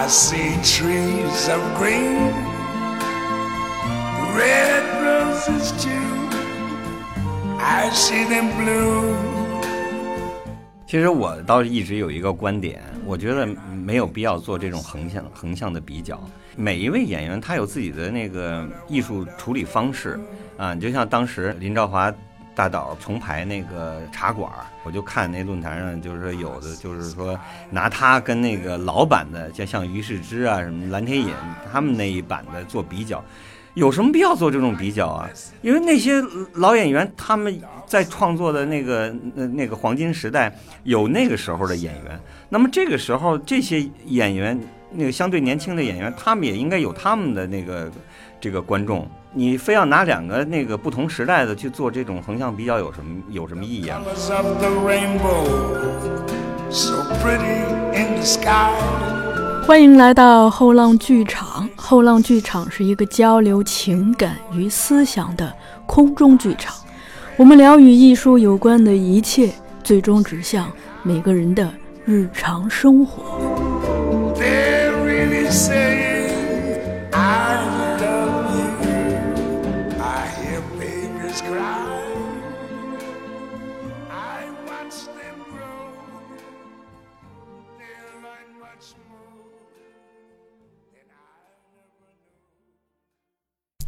I see trees of green, red roses too. I see them bloom. 其实我倒是一直有一个观点，我觉得没有必要做这种横向横向的比较。每一位演员他有自己的那个艺术处理方式啊，你就像当时林兆华大导重排那个茶馆，我就看那论坛上，就是说有的就是说拿他跟那个老版的，就像于世之啊什么蓝天野他们那一版的做比较。有什么必要做这种比较啊？因为那些老演员他们在创作的那个那那个黄金时代有那个时候的演员，那么这个时候这些演员那个相对年轻的演员，他们也应该有他们的那个这个观众。你非要拿两个那个不同时代的去做这种横向比较，有什么有什么意义啊？Colors of the rainbow, so pretty in the sky. 欢迎来到后浪剧场。后浪剧场是一个交流情感与思想的空中剧场。我们聊与艺术有关的一切，最终指向每个人的日常生活。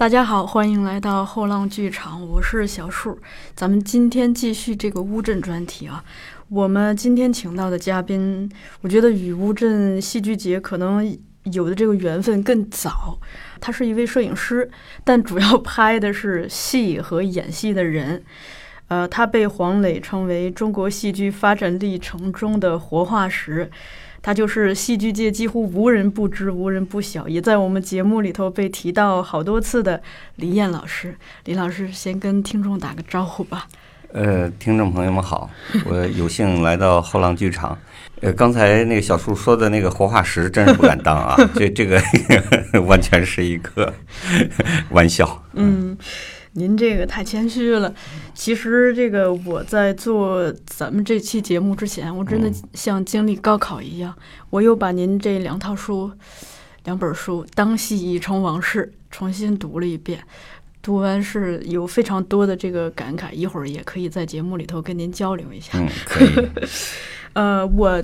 大家好，欢迎来到后浪剧场，我是小树。咱们今天继续这个乌镇专题啊。我们今天请到的嘉宾，我觉得与乌镇戏剧节可能有的这个缘分更早。他是一位摄影师，但主要拍的是戏和演戏的人。呃，他被黄磊称为中国戏剧发展历程中的活化石。他就是戏剧界几乎无人不知、无人不晓，也在我们节目里头被提到好多次的李艳老师。李老师，先跟听众打个招呼吧。呃，听众朋友们好，我有幸来到后浪剧场。呃，刚才那个小树说的那个活化石，真是不敢当啊！这这个 完全是一个 玩笑。嗯，您这个太谦虚了。其实这个我在做咱们这期节目之前，我真的像经历高考一样，我又把您这两套书、两本书《当戏已成往事》重新读了一遍。读完是有非常多的这个感慨，一会儿也可以在节目里头跟您交流一下。嗯，可以。呃，我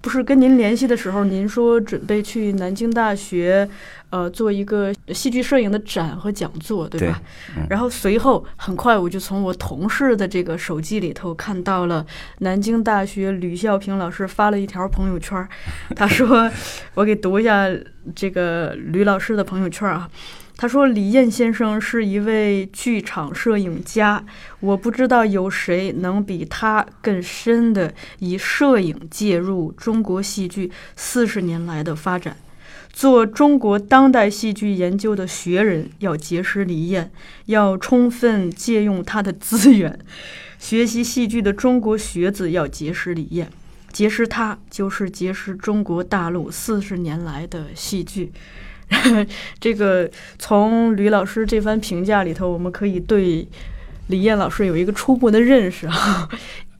不是跟您联系的时候，您说准备去南京大学，呃，做一个戏剧摄影的展和讲座，对吧？对嗯然后随后很快我就从我同事的这个手机里头看到了南京大学吕孝平老师发了一条朋友圈儿，他说，我给读一下这个吕老师的朋友圈儿啊。他说：“李艳先生是一位剧场摄影家，我不知道有谁能比他更深的以摄影介入中国戏剧四十年来的发展。做中国当代戏剧研究的学人要结识李艳，要充分借用他的资源；学习戏剧的中国学子要结识李艳，结识他就是结识中国大陆四十年来的戏剧。”这个从吕老师这番评价里头，我们可以对李艳老师有一个初步的认识啊。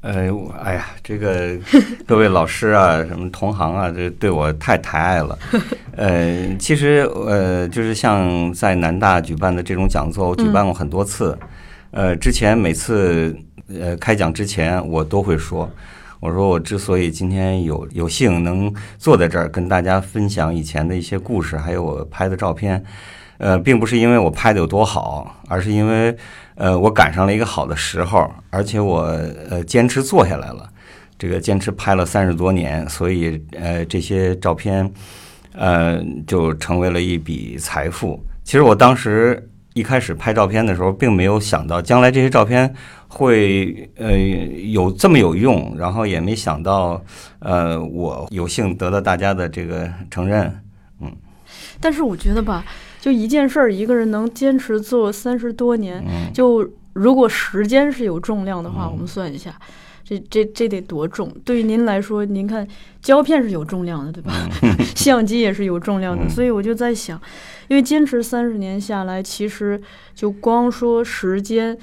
呃，我哎呀，这个 各位老师啊，什么同行啊，这对我太抬爱了。呃，其实呃，就是像在南大举办的这种讲座，我举办过很多次。呃，之前每次呃开讲之前，我都会说，我说我之所以今天有有幸能坐在这儿跟大家分享以前的一些故事，还有我拍的照片，呃，并不是因为我拍的有多好，而是因为呃我赶上了一个好的时候，而且我呃坚持做下来了，这个坚持拍了三十多年，所以呃这些照片呃就成为了一笔财富。其实我当时一开始拍照片的时候，并没有想到将来这些照片会呃有这么有用，然后也没想到呃我有幸得到大家的这个承认。嗯但是我觉得吧，就一件事儿，一个人能坚持做三十多年，嗯就如果时间是有重量的话，嗯我们算一下，这这这得多重？对于您来说，您看胶片是有重量的，对吧？相机也是有重量的，嗯所以我就在想，因为坚持三十年下来，其实就光说时间。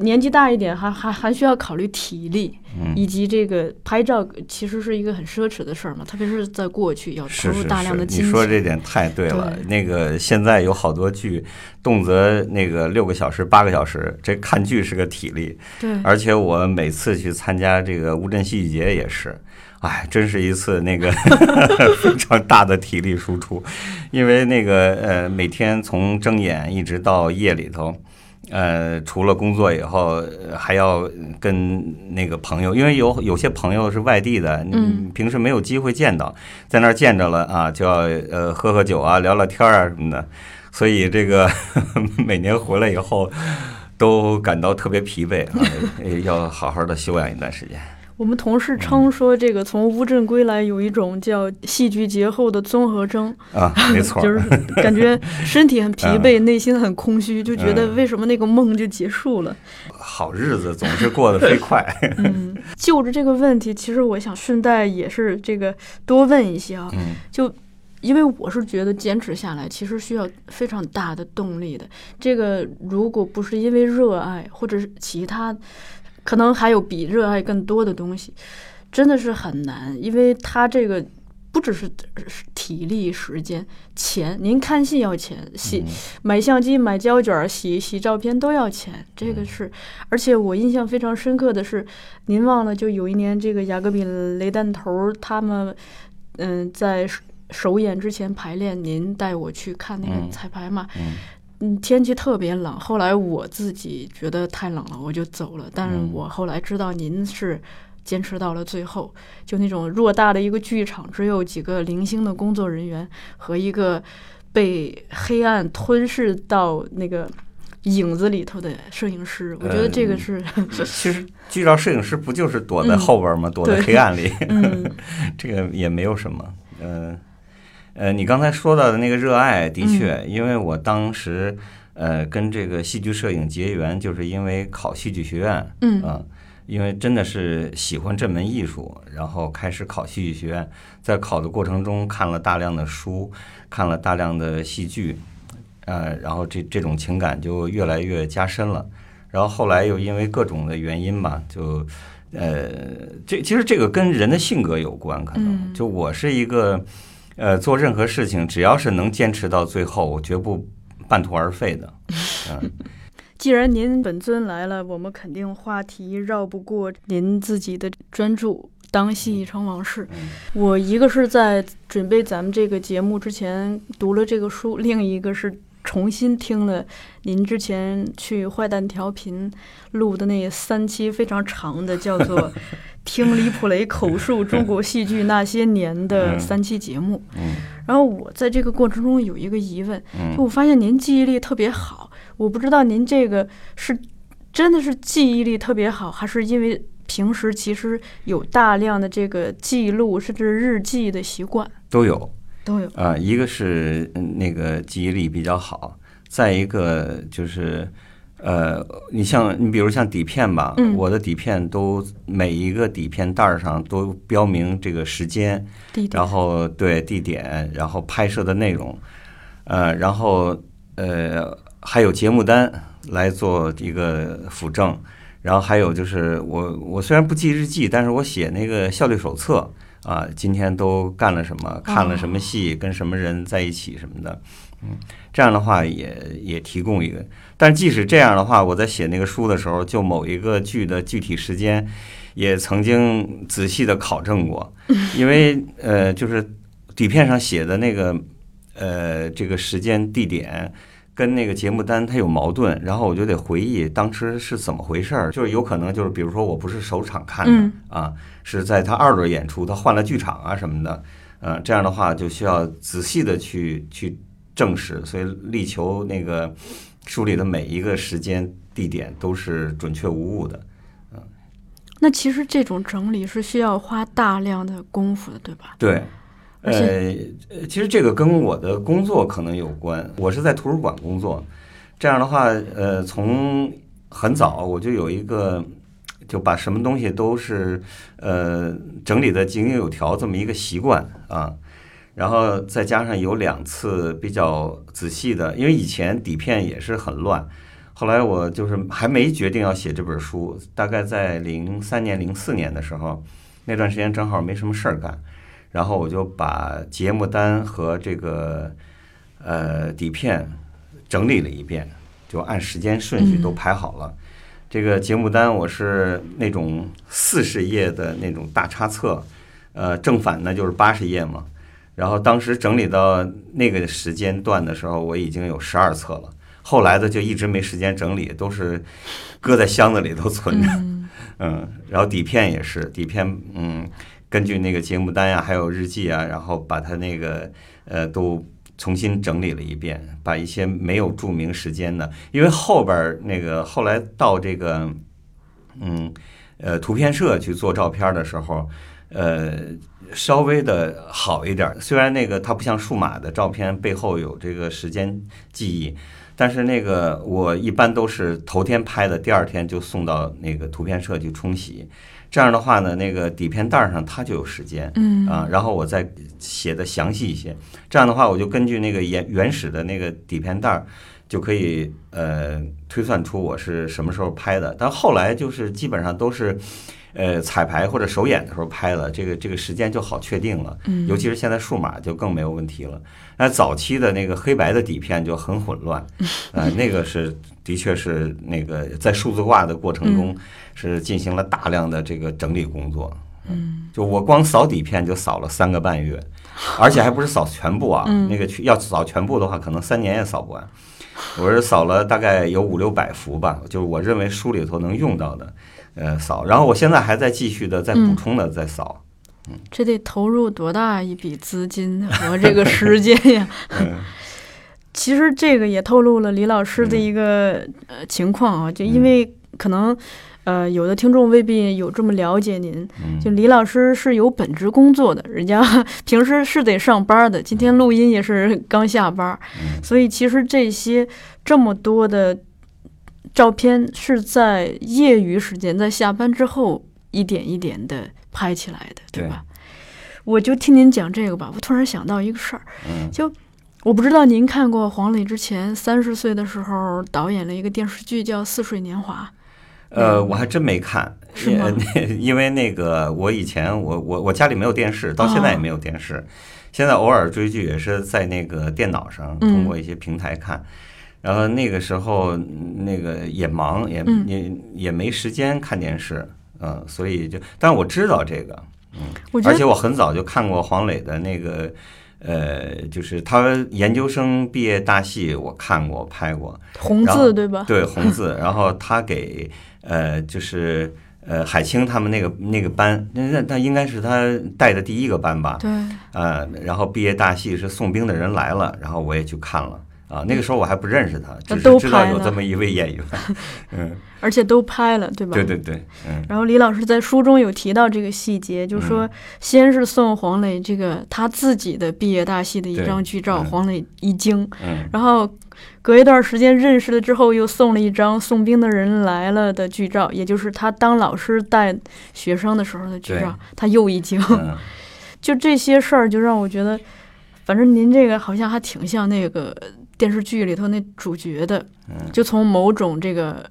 年纪大一点，还还还需要考虑体力，以及这个拍照，其实是一个很奢侈的事儿嘛，特别是在过去要投入大量的精力。你说这点太对了。对那个现在有好多剧，动辄那个六个小时、八个小时，这看剧是个体力。对，而且我每次去参加这个乌镇戏剧节也是，哎，真是一次那个 非常大的体力输出，因为那个呃，每天从睁眼一直到夜里头。呃，除了工作以后，呃还要跟那个朋友，因为有有些朋友是外地的，嗯平时没有机会见到，在那儿见着了啊，就要呃喝喝酒啊，聊聊天啊什么的，所以这个 每年回来以后都感到特别疲惫啊，呃 要好好的休养一段时间。我们同事称说，这个从乌镇归来有一种叫戏剧节后的综合征，啊，没错，就是感觉身体很疲惫，内心很空虚，就觉得嗯为什么那个梦就结束了。好日子总是过得飞快。嗯，就着这个问题，其实我想顺带也是这个多问一些啊，嗯就因为我是觉得坚持下来其实需要非常大的动力的。这个如果不是因为热爱，或者是其他，可能还有比热爱更多的东西，真的是很难，因为他这个。不只是体力、时间、钱，您看戏要钱，洗嗯买相机、买胶卷、洗洗照片都要钱，这个是。而且我印象非常深刻的是，您忘了就有一年这个雅各比雷弹头他们，嗯，在首首演之前排练，您带我去看那个嗯彩排嘛。嗯嗯，天气特别冷，后来我自己觉得太冷了，我就走了。但是嗯我后来知道您是坚持到了最后，就那种偌大的一个剧场，只有几个零星的工作人员和一个被黑暗吞噬到那个影子里头的摄影师，我觉得这个嗯是，其实剧照摄影师不就是躲在嗯后边吗？躲在黑暗里，嗯 这个也没有什么。嗯呃你刚才说到的那个热爱，的确，因为我当时呃跟这个戏剧摄影结缘，就是因为考戏剧学院。嗯啊，因为真的是喜欢这门艺术，然后开始考戏剧学院，在考的过程中看了大量的书，看了大量的戏剧，呃，然后这这种情感就越来越加深了。然后后来又因为各种的原因吧，就呃，这其实这个跟人的性格有关，可能嗯就我是一个呃，做任何事情只要是能坚持到最后，我绝不半途而废的。嗯既然您本尊来了，我们肯定话题绕不过您自己的专注《当戏已成往事》。我一个是在准备咱们这个节目之前读了这个书，另一个是重新听了您之前去坏蛋调频录的那三期非常长的，叫做《听李普雷口述中国戏剧那些年》的嗯三期节目。嗯然后我在这个过程中有一个疑问，嗯就我发现您记忆力特别好，我不知道您这个是真的是记忆力特别好，还是因为平时其实有大量的这个记录甚至日记的习惯都有。都有。啊，一个是嗯那个记忆力比较好，再一个就是，呃，你像你比如像底片吧，嗯。我的底片都每一个底片袋儿上都标明这个时间，然后对地点，然后拍摄的内容，呃，然后呃还有节目单来做一个辅证，然后还有就是我我虽然不记日记，但是我写那个效率手册啊，今天都干了什么，看了什么戏，跟什么人在一起什么的，嗯，这样的话也也提供一个，但即使这样的话，我在写那个书的时候，就某一个剧的具体时间。也曾经仔细的考证过，因为呃，就是底片上写的那个呃这个时间地点跟那个节目单它有矛盾，然后我就得回忆当时是怎么回事儿，就是有可能就是比如说我不是首场看的、嗯啊，是在他二轮演出，他换了剧场啊什么的，呃，这样的话就需要仔细的去去证实，所以力求那个书里的每一个时间地点都是准确无误的。嗯那其实这种整理是需要花大量的功夫的，对吧？对，呃其实这个跟我的工作可能有关。我是在图书馆工作，这样的话，呃，从很早我就有一个，就把什么东西都是呃整理的井井有条这么一个习惯啊。然后再加上有两次比较仔细的，因为以前底片也是很乱，后来我就是还没决定要写这本书，大概在零三年、零四年的时候，那段时间正好没什么事儿干，然后我就把节目单和这个呃底片整理了一遍，就按时间顺序都排好了。这个节目单我是那种四十页的那种大插册，呃，正反呢就是八十页嘛。然后当时整理到那个时间段的时候，我已经有十二册了。后来的就一直没时间整理，都是搁在箱子里头存着。嗯，然后底片也是底片，嗯，根据那个节目单呀，还有日记啊，然后把它那个呃都重新整理了一遍，把一些没有注明时间的，因为后边儿那个后来到这个嗯呃图片社去做照片的时候，呃稍微的好一点儿，虽然那个它不像数码的照片背后有这个时间记忆。但是那个我一般都是头天拍的，第二天就送到那个图片社去冲洗。这样的话呢，那个底片袋上它就有时间，嗯啊，然后我再写的详细一些。这样的话，我就根据那个原原始的那个底片袋儿，就可以呃推算出我是什么时候拍的。但后来就是基本上都是。呃，彩排或者首演的时候拍了，这个这个时间就好确定了。嗯尤其是现在数码就更没有问题了。那早期的那个黑白的底片就很混乱，呃，那个是的确是那个在数字化的过程中是进行了大量的这个整理工作。嗯，就我光扫底片就扫了三个半月，而且还不是扫全部啊，嗯那个去要扫全部的话，可能三年也扫不完。我是扫了大概有五六百幅吧，就是我认为书里头能用到的，呃，扫。然后我现在还在继续的在补充的在扫。嗯。这得投入多大一笔资金和这个时间呀？嗯。其实这个也透露了李老师的一个呃情况啊，就因为可能呃有的听众未必有这么了解您，嗯。就李老师是有本职工作的，人家 平时是得上班的，今天录音也是刚下班，嗯。所以其实这些这么多的照片是在业余时间，在下班之后一点一点的拍起来的，对吧？我就听您讲这个吧，我突然想到一个事儿，嗯就我不知道您看过黄磊之前三十岁的时候导演了一个电视剧叫《似水年华》，呃，我还真没看，是吗因 因为那个我以前我我我家里没有电视，到现在也没有电视。现在偶尔追剧也是在那个电脑上，嗯通过一些平台看。然后那个时候那个也忙，也嗯。也也没时间看电视，嗯，所以就，但是我知道这个，嗯。而且我很早就看过黄磊的那个，呃，就是他研究生毕业大戏，我看过拍过，红字对吧？对红字，然后他给呃就是呃海清他们那个那个班，那那那应该是他带的第一个班吧，对，呃，然后毕业大戏是送兵的人来了，然后我也去看了。啊，那个时候我还不认识他，只都是知道有这么一位演员。嗯，而且都拍了，对吧？对对对，嗯然后李老师在书中有提到这个细节，就说先是送黄磊这个他自己的毕业大戏的一张剧照，嗯黄磊一惊，嗯然后隔一段时间认识了之后，又送了一张送兵的人来了的剧照，也就是他当老师带学生的时候的剧照，他又一惊。嗯，就这些事儿，就让我觉得，反正您这个好像还挺像那个电视剧里头那主角的，嗯。就从某种这个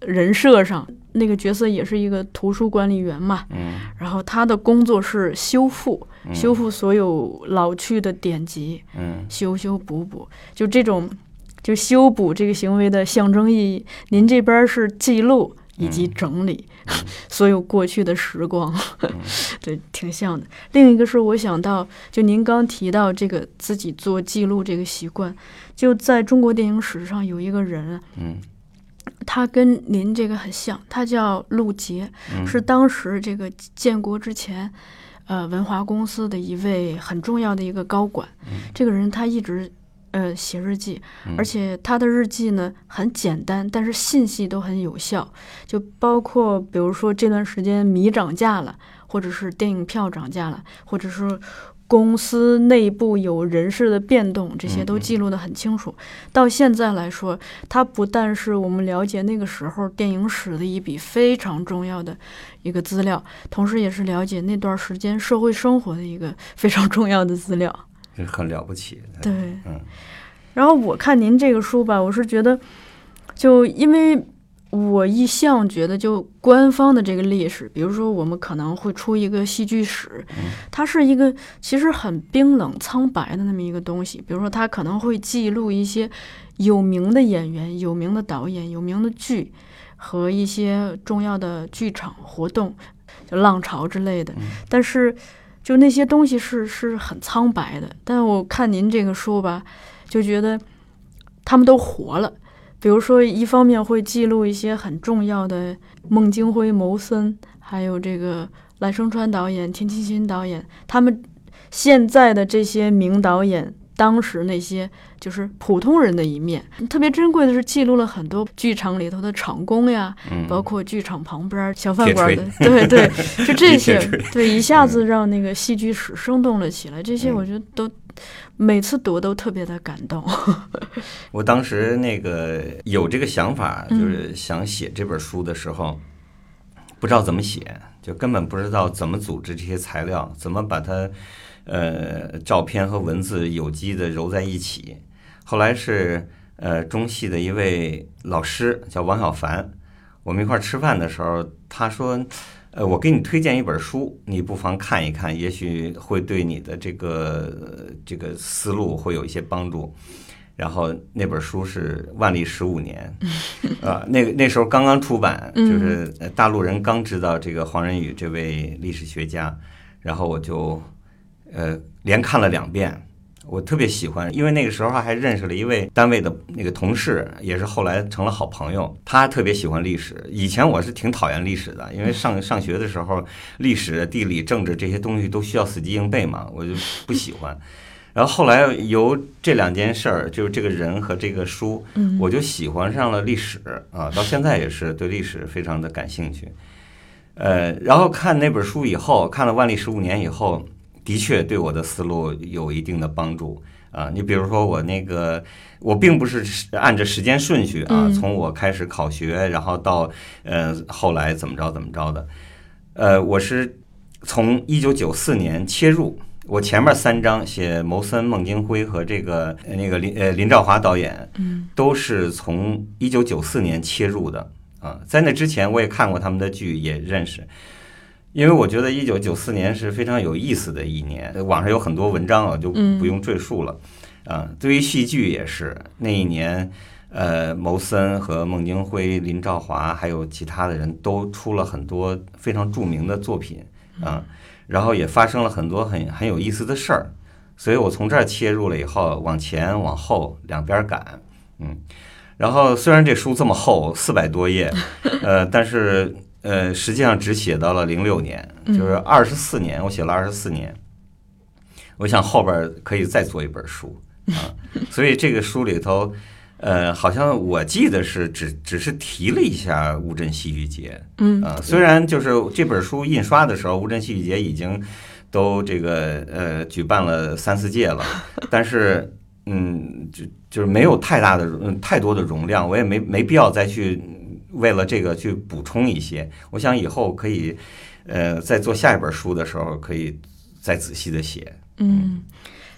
人设上，那个角色也是一个图书管理员嘛，嗯。然后他的工作是修复，嗯。修复所有老去的典籍，嗯。修修补补，就这种就修补这个行为的象征意义。您这边是记录以及整理、所有过去的时光，对，挺像的。另一个是我想到，就您刚提到这个自己做记录这个习惯，就在中国电影史上有一个人，嗯。他跟您这个很像，他叫陆杰，嗯。是当时这个建国之前，呃，文华公司的一位很重要的一个高管。这个人他一直呃写日记，嗯而且他的日记呢很简单，但是信息都很有效，就包括比如说这段时间米涨价了，或者是电影票涨价了，或者是。公司内部有人事的变动，这些都记录得很清楚。到现在来说，它不但是我们了解那个时候电影史的一笔非常重要的一个资料，同时也是了解那段时间社会生活的一个非常重要的资料。这很了不起。对，嗯然后我看您这个书吧，我是觉得就因为我一向觉得，就官方的这个历史，比如说我们可能会出一个戏剧史，它是一个其实很冰冷苍白的那么一个东西。比如说，它可能会记录一些有名的演员、有名的导演、有名的剧和一些重要的剧场活动，就浪潮之类的。但是，就那些东西是是很苍白的。但我看您这个书吧，就觉得他们都活了。比如说，一方面会记录一些很重要的孟京辉、牟森，还有这个赖声川导演、田沁鑫导演，他们现在的这些名导演，当时那些就是普通人的一面。特别珍贵的是，记录了很多剧场里头的场工呀，包括剧场旁边小饭馆的，对对，就这些，对，一下子让那个戏剧史生动了起来。这些我觉得都。每次读都特别的感动。我当时那个有这个想法，就是想写这本书的时候，不知道怎么写，就根本不知道怎么组织这些材料，怎么把它呃照片和文字有机的揉在一起。后来是呃中戏的一位老师叫王小凡，我们一块儿吃饭的时候，他说。呃，我给你推荐一本书，你不妨看一看，也许会对你的这个这个思路会有一些帮助。然后那本书是《万历十五年》，啊，那那时候刚刚出版，就是大陆人刚知道这个黄仁宇这位历史学家，然后我就呃连看了两遍。我特别喜欢，因为那个时候还认识了一位单位的那个同事，也是后来成了好朋友。他特别喜欢历史，以前我是挺讨厌历史的，因为上上学的时候，历史、地理、政治这些东西都需要死记硬背嘛，我就不喜欢。然后后来由这两件事儿，就是这个人和这个书，我就喜欢上了历史啊，到现在也是对历史非常的感兴趣。呃，然后看那本书以后，看了《万历十五年》以后。的确对我的思路有一定的帮助啊！你比如说我那个，我并不是按着时间顺序啊，从我开始考学，然后到呃后来怎么着怎么着的，呃，我是从一九九四年切入，我前面三章写谋森、孟京辉和这个那个林呃林兆华导演，嗯，都是从一九九四年切入的啊，在那之前我也看过他们的剧，也认识。因为我觉得一九九四年是非常有意思的一年，网上有很多文章啊，就不用赘述了。啊，对于戏剧也是那一年，呃，牟森和孟京辉、林兆华还有其他的人都出了很多非常著名的作品啊，然后也发生了很多很很有意思的事儿。所以我从这儿切入了以后，往前往后两边赶，嗯，然后虽然这书这么厚，四百多页，呃，但是。呃，实际上只写到了零六年，就是二十四年，我写了二十四年。我想后边可以再做一本书啊，所以这个书里头，呃，好像我记得是只只是提了一下乌镇戏剧节，嗯啊，虽然就是这本书印刷的时候，乌镇戏剧节已经都这个呃举办了三四届了，但是嗯，就就是没有太大的嗯太多的容量，我也没没必要再去。为了这个去补充一些，我想以后可以，呃，在做下一本书的时候，可以再仔细的写。嗯，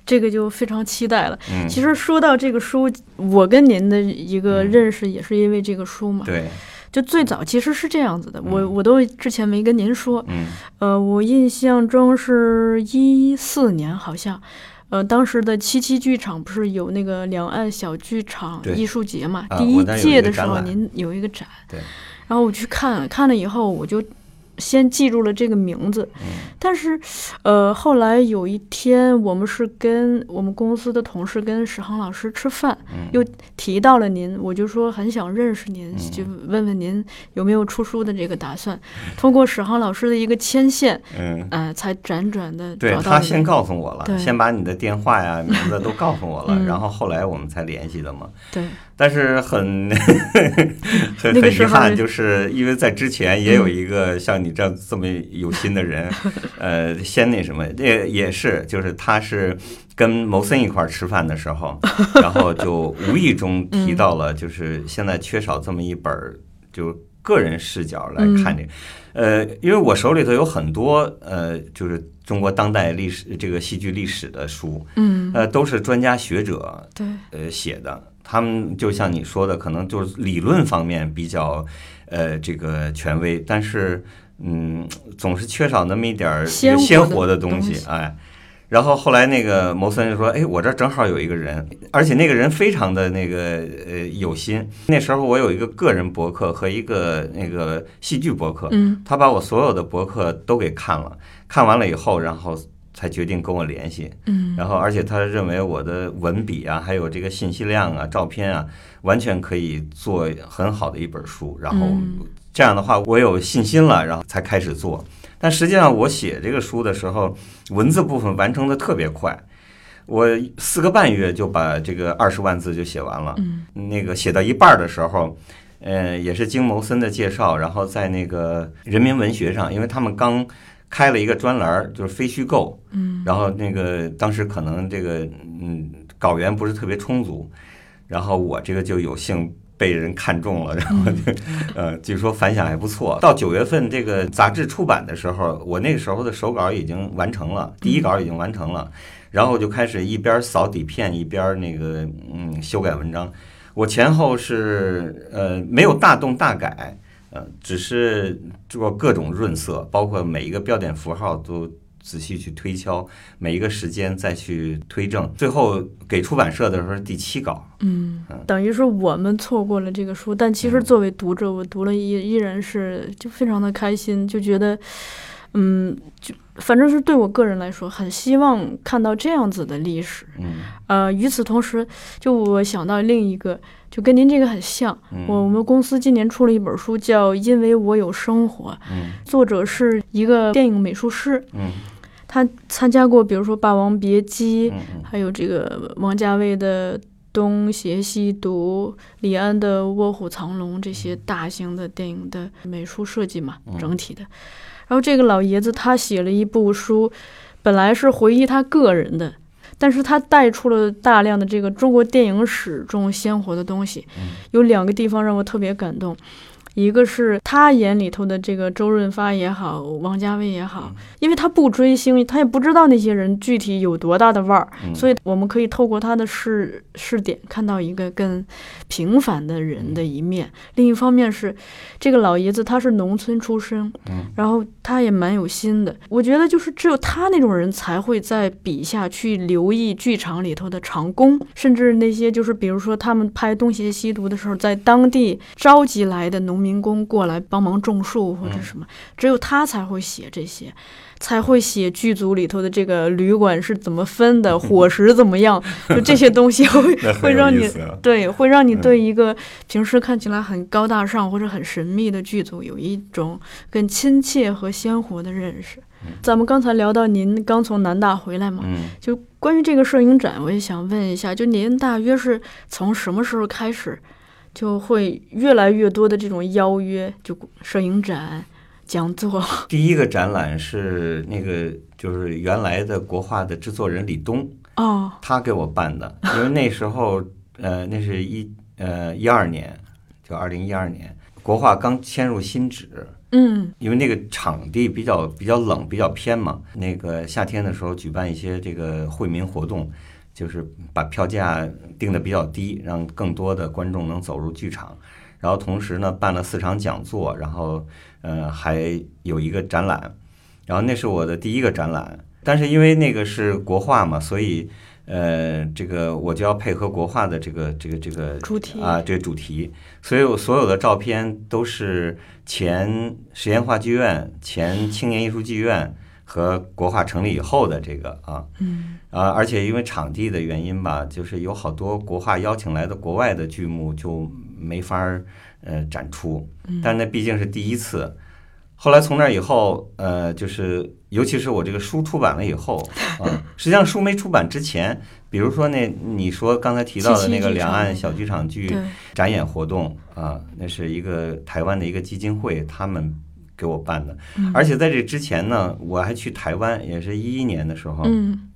这个就非常期待了。嗯，其实说到这个书，我跟您的一个认识也是因为这个书嘛。对，就最早其实是这样子的，我我都之前没跟您说。嗯，呃，我印象中是一四年好像。呃，当时的七七剧场不是有那个两岸小剧场艺术节嘛？第一届的时候，您有一个展，对，然后我去看了，看了以后我就。先记住了这个名字，但是，呃，后来有一天，我们是跟我们公司的同事跟史航老师吃饭，又提到了您，我就说很想认识您，就问问您有没有出书的这个打算。通过史航老师的一个牵线，嗯，呃，才辗转的对他先告诉我了，先把你的电话呀、名字都告诉我了，然后后来我们才联系的嘛。对。但是很 很很遗憾，就是因为在之前也有一个像你这样这么有心的人，呃，先那什么，也也是，就是他是跟谋森一块儿吃饭的时候，然后 就无意中提到了，就是现在缺少这么一本儿，就个人视角来看这个。呃，因为我手里头有很多呃，就是中国当代历史这个戏剧历史的书，嗯，呃，都是专家学者对，呃写的。他们就像你说的，可能就是理论方面比较呃这个权威，但是嗯，总是缺少那么一点儿鲜活的东西哎。然后后来那个牟森就说：“哎，我这儿正好有一个人，而且那个人非常的那个呃有心。那时候我有一个个人博客和一个那个戏剧博客，嗯他把我所有的博客都给看了，看完了以后，然后才决定跟我联系。嗯然后而且他认为我的文笔啊，还有这个信息量啊、照片啊，完全可以做很好的一本书。然后嗯这样的话，我有信心了，然后才开始做。但实际上，我写这个书的时候，文字部分完成的特别快，我四个半月就把这个二十万字就写完了。嗯那个写到一半儿的时候，呃，也是经牟森的介绍，然后在那个人民文学上，因为他们刚开了一个专栏儿，就是非虚构，嗯然后那个当时可能这个嗯稿源不是特别充足，然后我这个就有幸被人看中了，然后就呃据说反响还不错。到九月份这个杂志出版的时候，我那个时候的手稿已经完成了，第一稿已经完成了，然后就开始一边扫底片一边那个嗯修改文章。我前后是呃没有大动大改，呃，只是做各种润色，包括每一个标点符号都仔细去推敲，每一个时间再去推证，最后给出版社的时候是第七稿。嗯，等于说我们错过了这个书，但其实作为读者，我读了依依然是就非常的开心，就觉得，嗯，就反正是对我个人来说，很希望看到这样子的历史。嗯。呃，与此同时，就我想到另一个，就跟您这个很像，嗯。我我们公司今年出了一本书，叫《因为我有生活》，嗯。作者是一个电影美术师，嗯他参加过，比如说《霸王别姬》还有这个王家卫的《东邪西毒》、李安的《卧虎藏龙》这些大型的电影的美术设计嘛，嗯整体的。然后这个老爷子他写了一部书，本来是回忆他个人的，但是他带出了大量的这个中国电影史中鲜活的东西。嗯有两个地方让我特别感动。一个是他眼里头的这个周润发也好，王家卫也好，因为他不追星，他也不知道那些人具体有多大的腕儿，嗯所以我们可以透过他的视视点看到一个更平凡的人的一面。另一方面是，这个老爷子他是农村出身，嗯然后他也蛮有心的。我觉得就是只有他那种人才会在笔下去留意剧场里头的长工，甚至那些就是比如说他们拍《东邪西毒》的时候，在当地召集来的农民工过来帮忙种树或者什么，只有他才会写这些。才会写剧组里头的这个旅馆是怎么分的，伙食怎么样，就这些东西会 会让你对，会让你对一个平时看起来很高大上或者很神秘的剧组有一种更亲切和鲜活的认识。咱们刚才聊到您刚从南大回来嘛，嗯就关于这个摄影展，我也想问一下，就您大约是从什么时候开始，就会越来越多的这种邀约，就摄影展、讲座？第一个展览是那个就是原来的国画的制作人李东，哦，他给我办的，因为那时候呃那是一呃一二年，就二零一二年，国画刚迁入新址，嗯因为那个场地比较比较冷，比较偏嘛。那个夏天的时候举办一些这个惠民活动，就是把票价定的比较低，让更多的观众能走入剧场。然后同时呢，办了四场讲座，然后呃还有一个展览，然后那是我的第一个展览。但是因为那个是国画嘛，所以呃这个我就要配合国画的这个这个这个主题啊这个主题，所以我所有的照片都是前实验话剧院、前青年艺术剧院和国画成立以后的这个啊嗯。啊，而且因为场地的原因吧，就是有好多国画邀请来的国外的剧目就没法儿呃展出，但那毕竟是第一次。后来从那以后，呃，就是尤其是我这个书出版了以后，啊，实际上书没出版之前，比如说那你说刚才提到的那个两岸小剧场剧，展演活动啊，那是一个台湾的一个基金会他们给我办的，嗯而且在这之前呢，我还去台湾，也是一一年的时候，嗯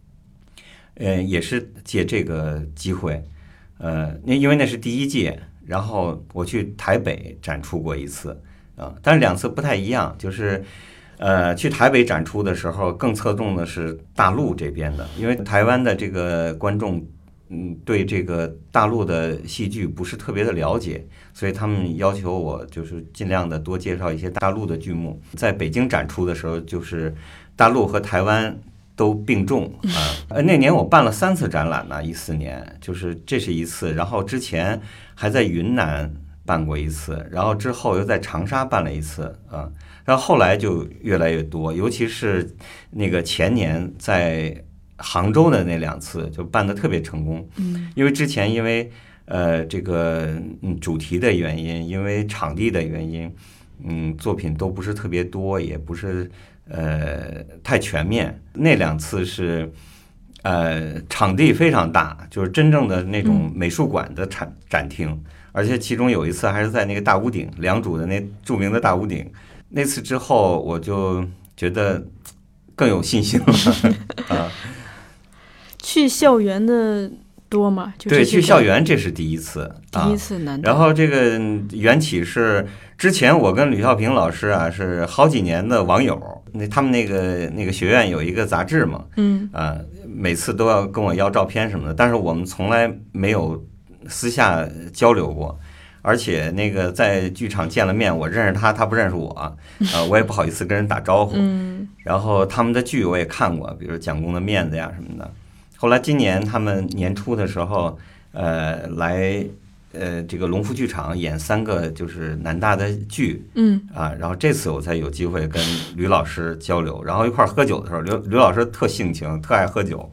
呃，也是借这个机会，呃，因因为那是第一届，然后我去台北展出过一次，啊，但是两次不太一样，就是。呃，去台北展出的时候，更侧重的是大陆这边的，因为台湾的这个观众，嗯，对这个大陆的戏剧不是特别的了解，所以他们要求我就是尽量的多介绍一些大陆的剧目。在北京展出的时候，就是大陆和台湾都并重 啊。呃，那年我办了三次展览呢，一四年，就是这是一次，然后之前还在云南办过一次，然后之后又在长沙办了一次啊。然后后来就越来越多，尤其是那个前年在杭州的那两次，就办得特别成功。嗯，因为之前因为呃这个嗯主题的原因，因为场地的原因，嗯作品都不是特别多，也不是呃太全面。那两次是呃场地非常大，就是真正的那种美术馆的展展厅，而且其中有一次还是在那个大屋顶，良渚的那著名的大屋顶。那次之后，我就觉得更有信心了 啊。去校园的多吗？就对，去校园这是第一次啊。第一次难得。然后这个缘起是之前我跟吕孝平老师啊是好几年的网友，那他们那个那个学院有一个杂志嘛，嗯啊，每次都要跟我要照片什么的，但是我们从来没有私下交流过。而且那个在剧场见了面，我认识他，他不认识我，啊，我也不好意思跟人打招呼。嗯然后他们的剧我也看过，比如《蒋公的面子》呀什么的。后来今年他们年初的时候，呃，来呃这个龙福剧场演三个就是南大的剧嗯啊，然后这次我才有机会跟吕老师交流，然后一块儿喝酒的时候，吕吕老师特性情，特爱喝酒，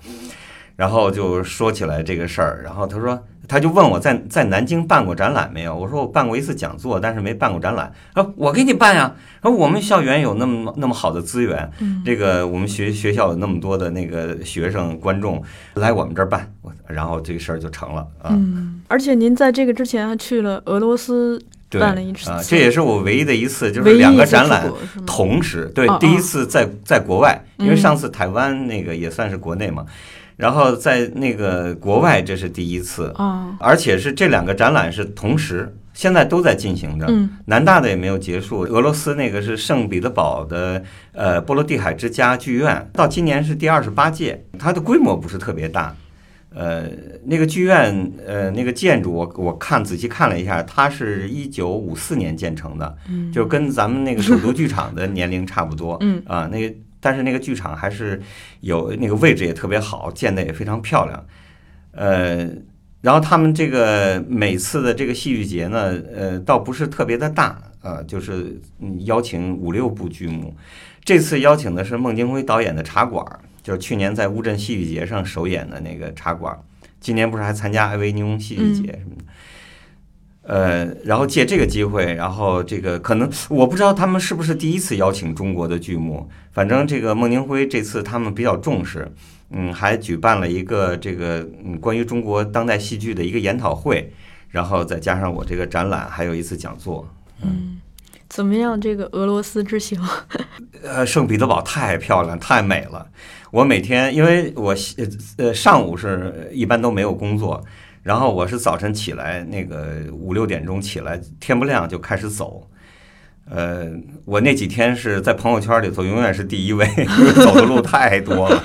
然后就说起来这个事儿，然后他说。他就问我在在南京办过展览没有？我说我办过一次讲座，但是没办过展览。他说我给你办呀。说我们校园有那么那么好的资源，嗯这个我们学学校有那么多的那个学生观众来我们这儿办，然后这个事儿就成了啊。嗯，而且您在这个之前还去了俄罗斯对办了一次啊，这也是我唯一的一次，就是两个展览同时。对哦，第一哦次在在国外，因为嗯上次台湾那个也算是国内嘛，然后在那个国外这是第一次。啊，而且是这两个展览是同时，现在都在进行着。嗯南大的也没有结束，俄罗斯那个是圣彼得堡的呃波罗的海之家剧院，到今年是第二十八届，它的规模不是特别大。呃，那个剧院，呃，那个建筑我我看仔细看了一下，它是一九五四年建成的，嗯，就跟咱们那个首都剧场的年龄差不多。嗯啊，那个但是那个剧场还是有那个位置也特别好，建的也非常漂亮。呃，然后他们这个每次的这个戏剧节呢，呃，倒不是特别的大，呃，就是嗯邀请五六部剧目。这次邀请的是孟京辉导演的《茶馆》，就是去年在乌镇戏剧节上首演的那个《茶馆》，今年不是还参加艾维尼翁戏剧节什么的。呃，然后借这个机会，然后这个可能我不知道他们是不是第一次邀请中国的剧目，反正这个孟京辉这次他们比较重视，嗯，还举办了一个这个嗯关于中国当代戏剧的一个研讨会，然后再加上我这个展览，还有一次讲座。嗯，怎么样？这个俄罗斯之行，呃，圣彼得堡太漂亮，太美了。我每天因为我呃上午是一般都没有工作，然后我是早晨起来那个五六点钟起来，天不亮就开始走。呃，我那几天是在朋友圈里头永远是第一位，因为走的路太多了。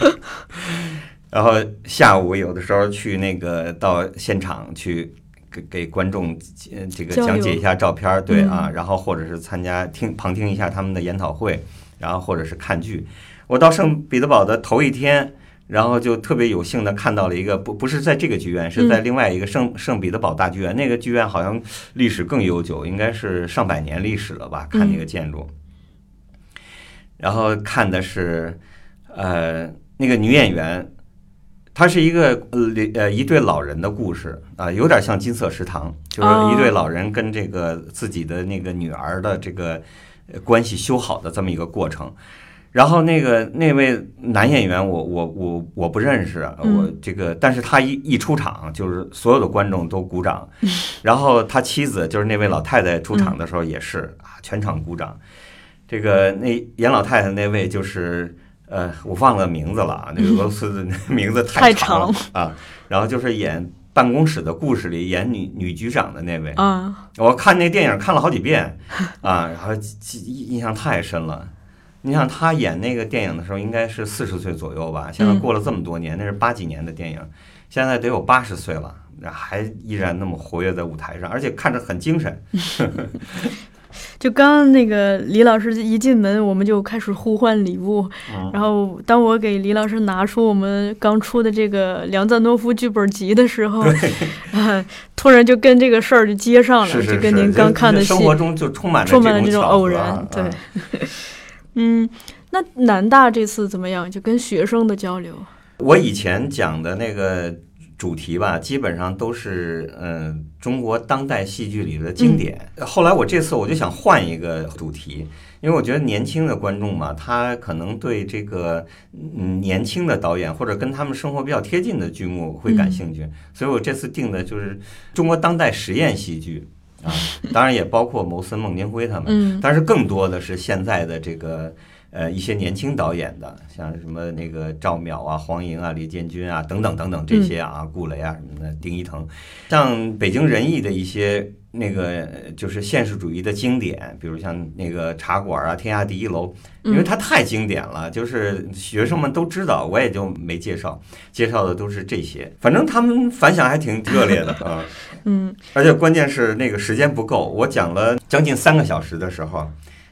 然后下午有的时候去那个到现场去给给观众呃这个讲解一下照片，对嗯啊，然后或者是参加听旁听一下他们的研讨会，然后或者是看剧。我到圣彼得堡的头一天，然后就特别有幸的看到了一个不不是在这个剧院，是在另外一个圣圣彼得堡大剧院。那个剧院好像历史更悠久，应该是上百年历史了吧？看那个建筑，然后看的是呃那个女演员。她是一个呃呃一对老人的故事啊、有点像金色食堂，就是一对老人跟这个自己的那个女儿的这个呃关系修好的这么一个过程。然后那个那位男演员我，我我我不认识，我这个，但是他一一出场，就是所有的观众都鼓掌。然后他妻子就是那位老太太出场的时候也是啊，全场鼓掌。这个那演老太太那位就是呃，我忘了名字了啊，那个 俄罗斯的名字太长了啊。然后就是演办公室的故事里演女女局长的那位，啊，我看那电影看了好几遍啊，然后记印象太深了。你想他演那个电影的时候，应该是四十岁左右吧？现在嗯过了这么多年，那是八几年的电影，现在得有八十岁了，还依然那么活跃在舞台上，而且看着很精神。就刚刚那个李老师一进门，我们就开始互换礼物。嗯然后当我给李老师拿出我们刚出的这个梁赞诺夫剧本集的时候，啊，突然就跟这个事儿就接上了，是是是，就跟您刚看的戏生活中就充满了充满了这种巧偶然。对啊，嗯，那南大这次怎么样？就跟学生的交流，我以前讲的那个主题吧，基本上都是嗯、中国当代戏剧里的经典。后来我这次我就想换一个主题，因为我觉得年轻的观众嘛，他可能对这个嗯年轻的导演或者跟他们生活比较贴近的剧目会感兴趣，所以我这次定的就是中国当代实验戏剧啊，当然也包括牟森、孟京辉他们。嗯但是更多的是现在的这个呃一些年轻导演的，像什么那个赵淼啊、黄莹啊、李建军啊等等等等这些啊，顾雷啊什么的，丁一腾，像北京人艺的一些那个呃就是现实主义的经典，比如像那个茶馆啊、天下第一楼，因为它太经典了，就是学生们都知道，我也就没介绍，介绍的都是这些，反正他们反响还挺热烈的啊。嗯而且关键是那个时间不够，我讲了将近三个小时的时候，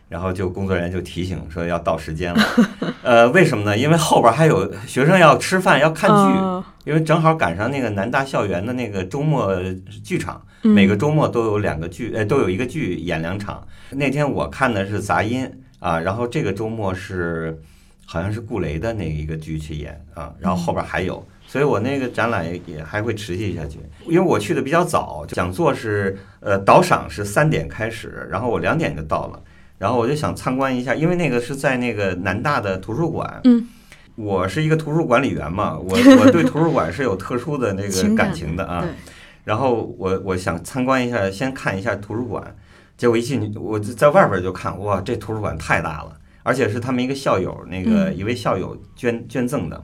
然后就工作人员就提醒说要到时间了。呃，为什么呢？因为后边还有学生要吃饭要看剧，啊因为正好赶上那个南大校园的那个周末剧场，嗯每个周末都有两个剧，呃，都有一个剧演两场。那天我看的是杂音啊，然后这个周末是好像是顾雷的那一个剧去演啊，然后后边还有。所以我那个展览也也还会持续下去，因为我去的比较早，讲座是呃导赏是三点开始，然后我两点就到了，然后我就想参观一下，因为那个是在那个南大的图书馆，嗯，我是一个图书管理员嘛，我我对图书馆是有特殊的那个感感情的啊，然后我我想参观一下，先看一下图书馆，结果一进去，我就在外边就看，哇，这图书馆太大了，而且是他们一个校友，那个嗯。一位校友捐捐赠的，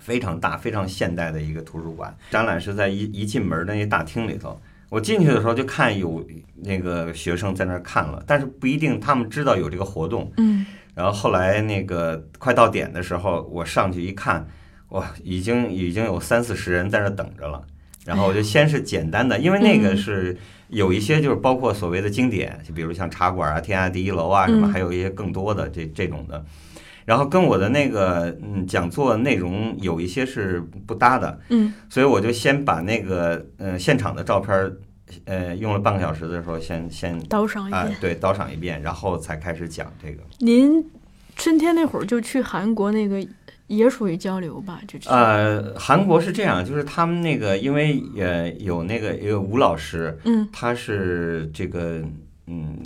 非常大、非常现代的一个图书馆。展览是在一一进门的那大厅里头，我进去的时候就看有那个学生在那儿看了，但是不一定他们知道有这个活动。嗯然后后来那个快到点的时候，我上去一看，哇，已经已经有三四十人在那等着了。然后我就先是简单的，因为那个嗯是有一些就是包括所谓的经典，就比如像茶馆啊、天下第一楼啊什么，嗯还有一些更多的这这种的。然后跟我的那个嗯讲座内容有一些是不搭的，嗯所以我就先把那个呃现场的照片儿，呃用了半个小时的时候先先导赏一啊、遍。对导赏一遍，然后才开始讲这个。您春天那会儿就去韩国那个，也属于交流吧？就去呃，韩国是这样，就是他们那个因为呃有那个一个吴老师，嗯他是这个嗯，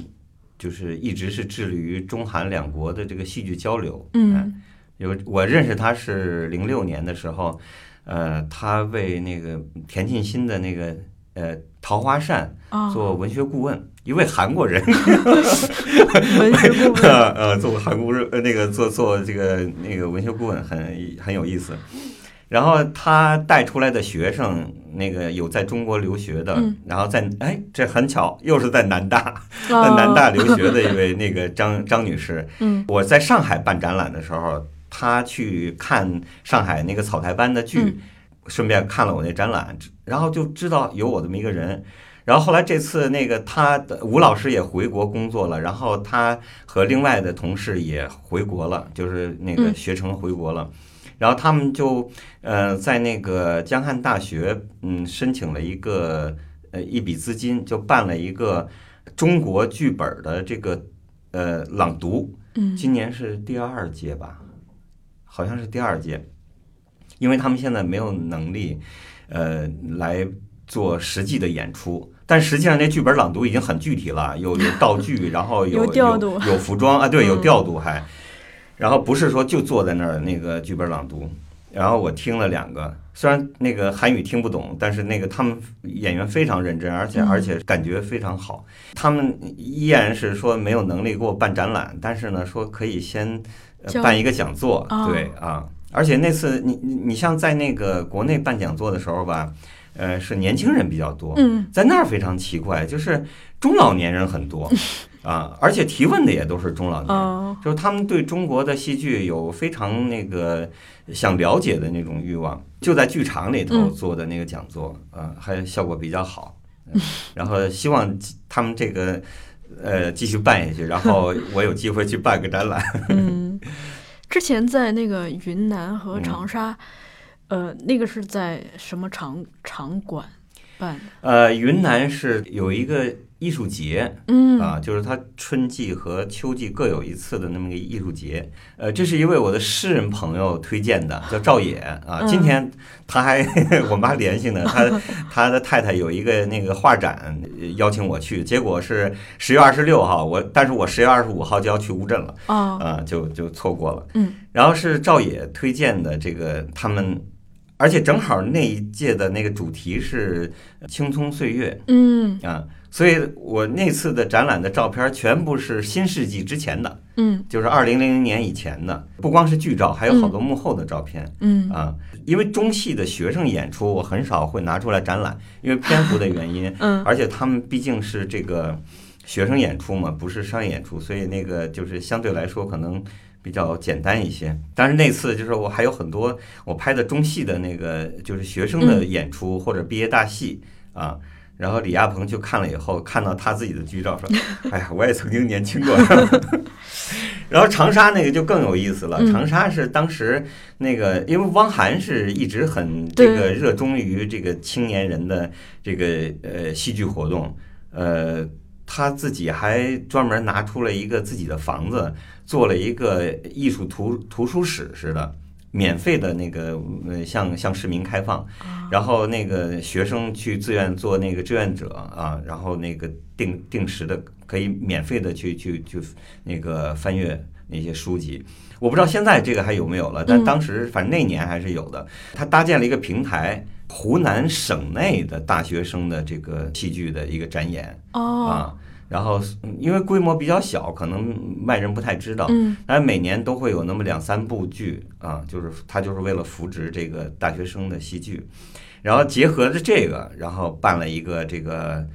就是一直是致力于中韩两国的这个戏剧交流。哎嗯有我认识他是零六年的时候，呃，他为那个田沁鑫的那个呃《桃花扇》啊，做文学顾问，一位韩国人，文学顾问。呃，做韩国人，呃，那个做做这个那个文学顾问很很有意思。然后他带出来的学生，那个有在中国留学的，嗯然后在哎，这很巧，又是在南大，在啊南大留学的一位那个张 张女士。嗯我在上海办展览的时候，她去看上海那个草台班的剧，嗯顺便看了我那展览，然后就知道有我这么一个人。然后后来这次那个他的吴老师也回国工作了，然后他和另外的同事也回国了，就是那个嗯学成回国了。然后他们就呃在那个江汉大学嗯申请了一个呃一笔资金，就办了一个中国剧本的这个呃朗读，嗯今年是第二届吧，好像是第二届，因为他们现在没有能力，呃，来做实际的演出。但实际上，那剧本朗读已经很具体了，有有道具，然后有有调度有服装啊，对，有嗯调度还，然后不是说就坐在那儿那个剧本朗读。然后我听了两个，虽然那个韩语听不懂，但是那个他们演员非常认真，而且嗯而且感觉非常好。他们依然是说没有能力给我办展览，但是呢，说可以先呃办一个讲座，哦对啊。而且那次你你你像在那个国内办讲座的时候吧，呃，是年轻人比较多，嗯在那儿非常奇怪，就是中老年人很多 啊，而且提问的也都是中老年人。哦就是他们对中国的戏剧有非常那个想了解的那种欲望，就在剧场里头嗯做的那个讲座，啊，还效果比较好。嗯 然后希望他们这个呃继续办下去，然后我有机会去办个展览。嗯，之前在那个云南和嗯长沙，呃，那个是在什么场场馆办的？呃，云南是有一个艺术节，嗯啊，就是它春季和秋季各有一次的那么一个艺术节。呃，这是一位我的诗人朋友推荐的，叫赵野啊。嗯今天他还 我们还联系呢，他他的太太有一个那个画展，呃邀请我去，结果是十月二十六号，我但是我十月二十五号就要去乌镇了哦，啊，就就错过了。嗯，然后是赵野推荐的这个他们。而且正好那一届的那个主题是青葱岁月，嗯。啊，所以我那次的展览的照片全部是新世纪之前的，嗯。就是二零零零年以前的，不光是剧照，还有好多幕后的照片、嗯。啊。因为中戏的学生演出，我很少会拿出来展览，因为篇幅的原因，嗯。而且他们毕竟是这个学生演出嘛，不是商业演出，所以那个就是相对来说可能比较简单一些。但是那次就是我还有很多我拍的中戏的那个就是学生的演出、或者毕业大戏啊。然后李亚鹏去看了以后，看到他自己的剧照，说：“ 哎呀，我也曾经年轻过。”然后长沙那个就更有意思了，嗯长沙是当时那个，因为汪涵是一直很这个热衷于这个青年人的这个呃戏剧活动，呃，他自己还专门拿出了一个自己的房子，做了一个艺术图图书室似的。免费的那个，呃，向向市民开放，然后那个学生去自愿做那个志愿者啊，然后那个定定时的可以免费的去去去那个翻阅那些书籍。我不知道现在这个还有没有了，但嗯当时反正那年还是有的。他搭建了一个平台，湖南省内的大学生的这个戏剧的一个展演哦啊。然后嗯因为规模比较小，可能外人不太知道。嗯但每年都会有那么两三部剧啊，就是他就是为了扶植这个大学生的戏剧，然后结合着这个，然后办了一个这个，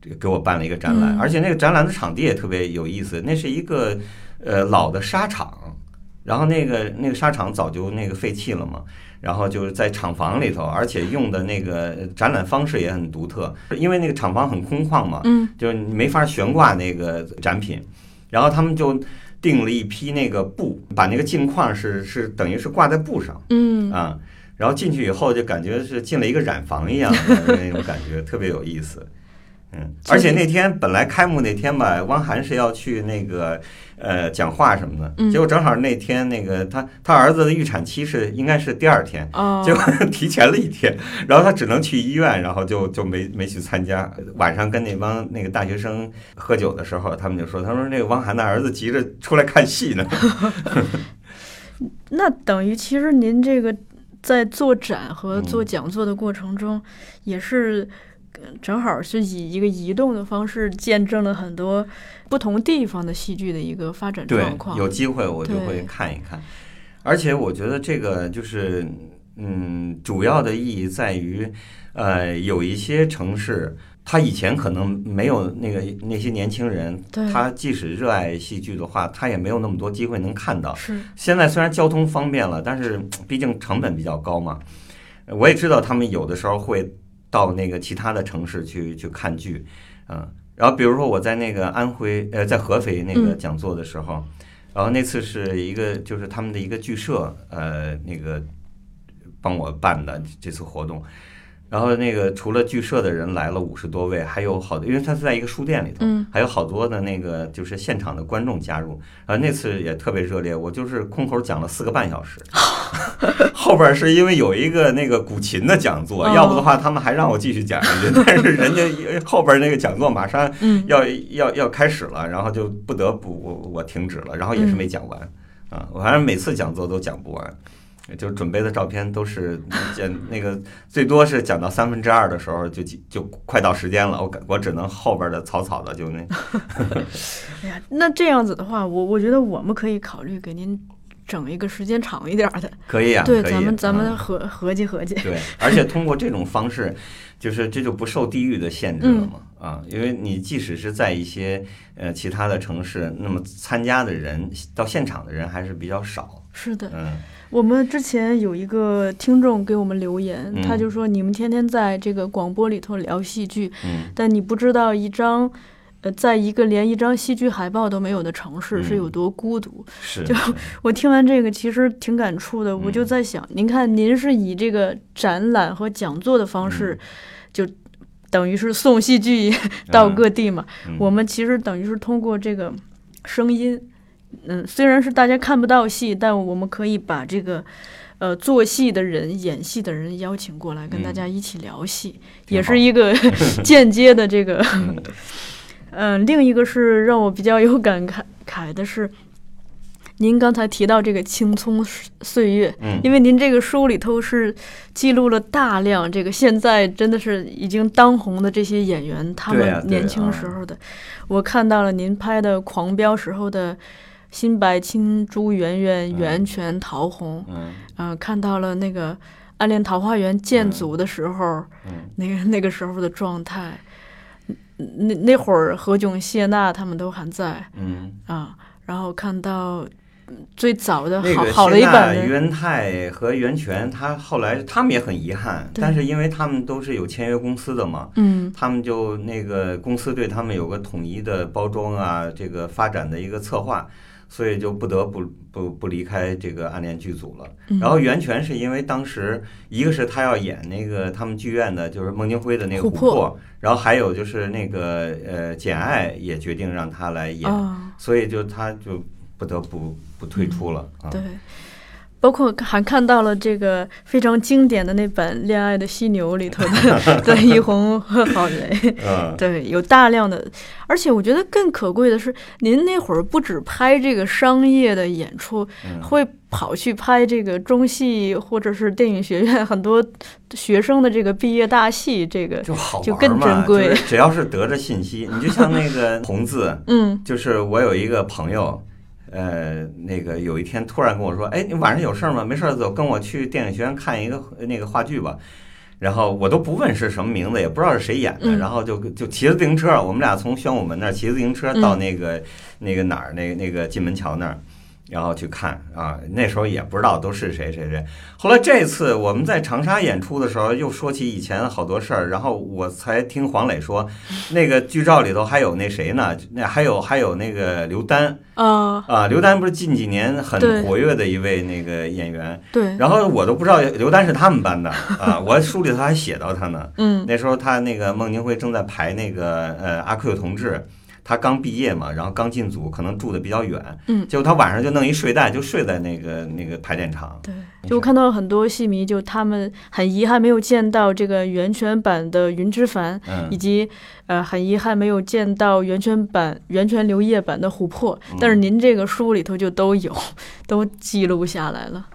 这个给我办了一个展览，嗯而且那个展览的场地也特别有意思，那是一个呃老的沙场，然后那个那个沙场早就那个废弃了嘛。然后就是在厂房里头，而且用的那个展览方式也很独特，因为那个厂房很空旷嘛，嗯。就是你没法悬挂那个展品，然后他们就订了一批那个布，把那个镜框是是等于是挂在布上。嗯。啊，然后进去以后就感觉是进了一个染房一样的那种感觉，特别有意思。嗯，而且那天本来开幕那天吧，汪涵是要去那个呃讲话什么的，嗯。结果正好那天那个他他儿子的预产期是应该是第二天，哦，结果 提前了一天，然后他只能去医院，然后就就没没去参加。晚上跟那帮那个大学生喝酒的时候，他们就说：“他说那个汪涵的儿子急着出来看戏呢。那等于其实您这个在做展和做嗯讲座的过程中，也是呃正好是以一个移动的方式见证了很多不同地方的戏剧的一个发展状，况。有机会我就会看一看。而且我觉得这个就是，嗯，主要的意义在于，呃，有一些城市。他以前可能没有那个那些年轻人，他即使热爱戏剧的话，他也没有那么多机会能看到。是现在虽然交通方便了，但是毕竟成本比较高嘛。我也知道他们有的时候会到那个其他的城市去去看剧，嗯，然后比如说我在那个安徽呃在合肥那个嗯讲座的时候，然后那次是一个就是他们的一个剧社呃那个帮我办的这次活动。然后那个除了剧社的人来了五十多位，还有好多，因为他是在一个书店里头，嗯还有好多的那个就是现场的观众加入。然后那次也特别热烈，我就是空口讲了四个半小时，后边是因为有一个那个古琴的讲座，哦要不的话他们还让我继续讲下去，但是人家后边那个讲座马上嗯要要要开始了，然后就不得不我我停止了，然后也是没讲完啊，我反正每次讲座都讲不完。就准备的照片都是讲 那个最多是讲到三分之二的时候就就快到时间了，我我只能后边的草草的就那 哎呀，那这样子的话，我我觉得我们可以考虑给您整一个时间长一点儿的。可以啊，对，咱们咱们嗯合合计合计。对，而且通过这种方式，就是这就不受地域的限制了嘛。啊，因为你即使是在一些呃其他的城市，那么参加的人到现场的人还是比较少。是的，嗯我们之前有一个听众给我们留言，嗯他就说你们天天在这个广播里头聊戏剧，嗯但你不知道一张。呃，在一个连一张戏剧海报都没有的城市是嗯有多孤独。是就我听完这个，其实挺感触的。我就嗯在想，您看，您是以这个展览和讲座的方式，嗯就等于是送戏剧到各地嘛。嗯我们其实等于是通过这个声音，嗯，虽然是大家看不到戏，但我们可以把这个。呃，做戏的人、演戏的人邀请过来，跟大嗯家一起聊戏，也是一个 间接的这个嗯 嗯，另一个是让我比较有感慨慨的是，您刚才提到这个青葱岁月，嗯。因为您这个书里头是记录了大量这个现在真的是已经当红的这些演员他们年轻啊时候的，我看到了您拍的《狂飙》时候的新白、青朱媛媛、袁泉、陶虹，嗯。嗯、看到了那个《暗恋桃花源》建组的时候，嗯。那个 那个时候的状态，那那会儿何炅、谢娜他们都还在嗯，啊，然后看到嗯最早的那个好好的一谢娜版的，元泰和袁泉，他后来他们也很遗憾，但是因为他们都是有签约公司的嘛，嗯。他们就那个公司对他们有个统一的包装啊，这个发展的一个策划，所以就不得不不不离开这个暗恋剧组了。嗯。然后袁泉是因为当时一个是他要演那个他们剧院的，就是孟京辉的那个琥珀然后还有就是那个呃简爱也决定让他来演，啊，所以就他就不得不不退出了啊。对。包括还看到了这个非常经典的那本《恋爱的犀牛》里头的段奕宏和郝蕾，嗯，对，有大量的，而且我觉得更可贵的是，您那会儿不止拍这个商业的演出，嗯。会跑去拍这个中戏或者是电影学院很多学生的这个毕业大戏，这个就好就更珍贵。只要是得着信息，你就像那个红字，嗯。就是我有一个朋友，呃，那个有一天突然跟我说，哎，你晚上有事儿吗？没事儿走，跟我去电影学院看一个那个话剧吧。然后我都不问是什么名字，也不知道是谁演的，嗯然后就就骑着自行车，我们俩从宣武门那儿骑着自行车到嗯那个、那个哪儿，那那个进门桥那儿。然后去看啊，那时候也不知道都是谁谁谁。后来这次我们在长沙演出的时候，又说起以前好多事儿，然后我才听黄磊说，那个剧照里头还有那谁呢？那 还有还有那个刘丹啊，啊，刘丹不是近几年很活跃的一位那个演员，对，然后我都不知道刘丹是他们班的 啊，我书里头还写到他呢。嗯那时候他那个孟京辉正在排那个呃阿 Q 同志，他刚毕业嘛，然后刚进组，可能住的比较远，嗯。结果他晚上就弄一睡袋，就睡在那个那个排练场。对，就我看到很多戏迷，就他们很遗憾没有见到这个源泉版的云之凡，嗯。以及呃很遗憾没有见到源泉版源泉流液版的琥珀，嗯。但是您这个书里头就都有，都记录下来了。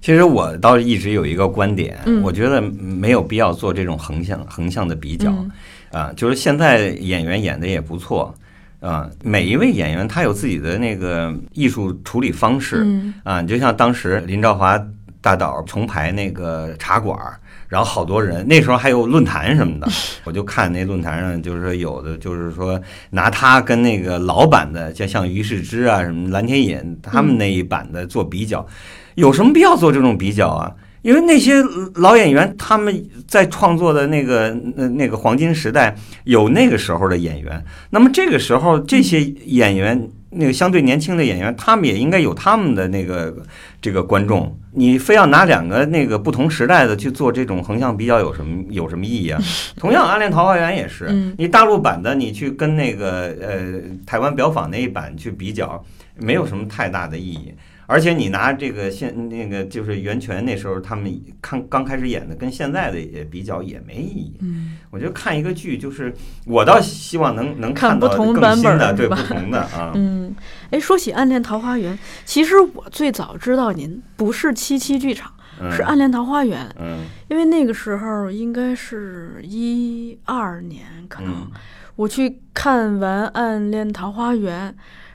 其实我倒是一直有一个观点，嗯。我觉得没有必要做这种横向横向的比较。嗯啊、就是现在演员演的也不错啊、每一位演员他有自己的那个艺术处理方式嗯啊，你就像当时林兆华大导重排那个茶馆儿。然后好多人，那时候还有论坛什么的，我就看那论坛上，就是说有的就是说拿他跟那个老版的，就像于世之啊、什么蓝天野他们那一版的做比较，有什么必要做这种比较啊？因为那些老演员他们在创作的那个那那个黄金时代，有那个时候的演员，那么这个时候这些演员。那个相对年轻的演员，他们也应该有他们的那个这个观众。你非要拿两个那个不同时代的去做这种横向比较，有什么有什么意义啊？同样，《暗恋桃花源》也是嗯，你大陆版的你去跟那个呃台湾表坊那一版去比较，没有什么太大的意义。而且你拿这个现那个就是袁泉那时候他们看刚开始演的，跟现在的也比较也没意义。嗯，我觉得看一个剧，就是我倒希望能能看到不同版更新的，对不同的啊。嗯，哎，说起《暗恋桃花源》，其实我最早知道您不是七七剧场，嗯是《暗恋桃花源》，嗯因为那个时候应该是一二年，可能、嗯我去看完《暗恋桃花源》，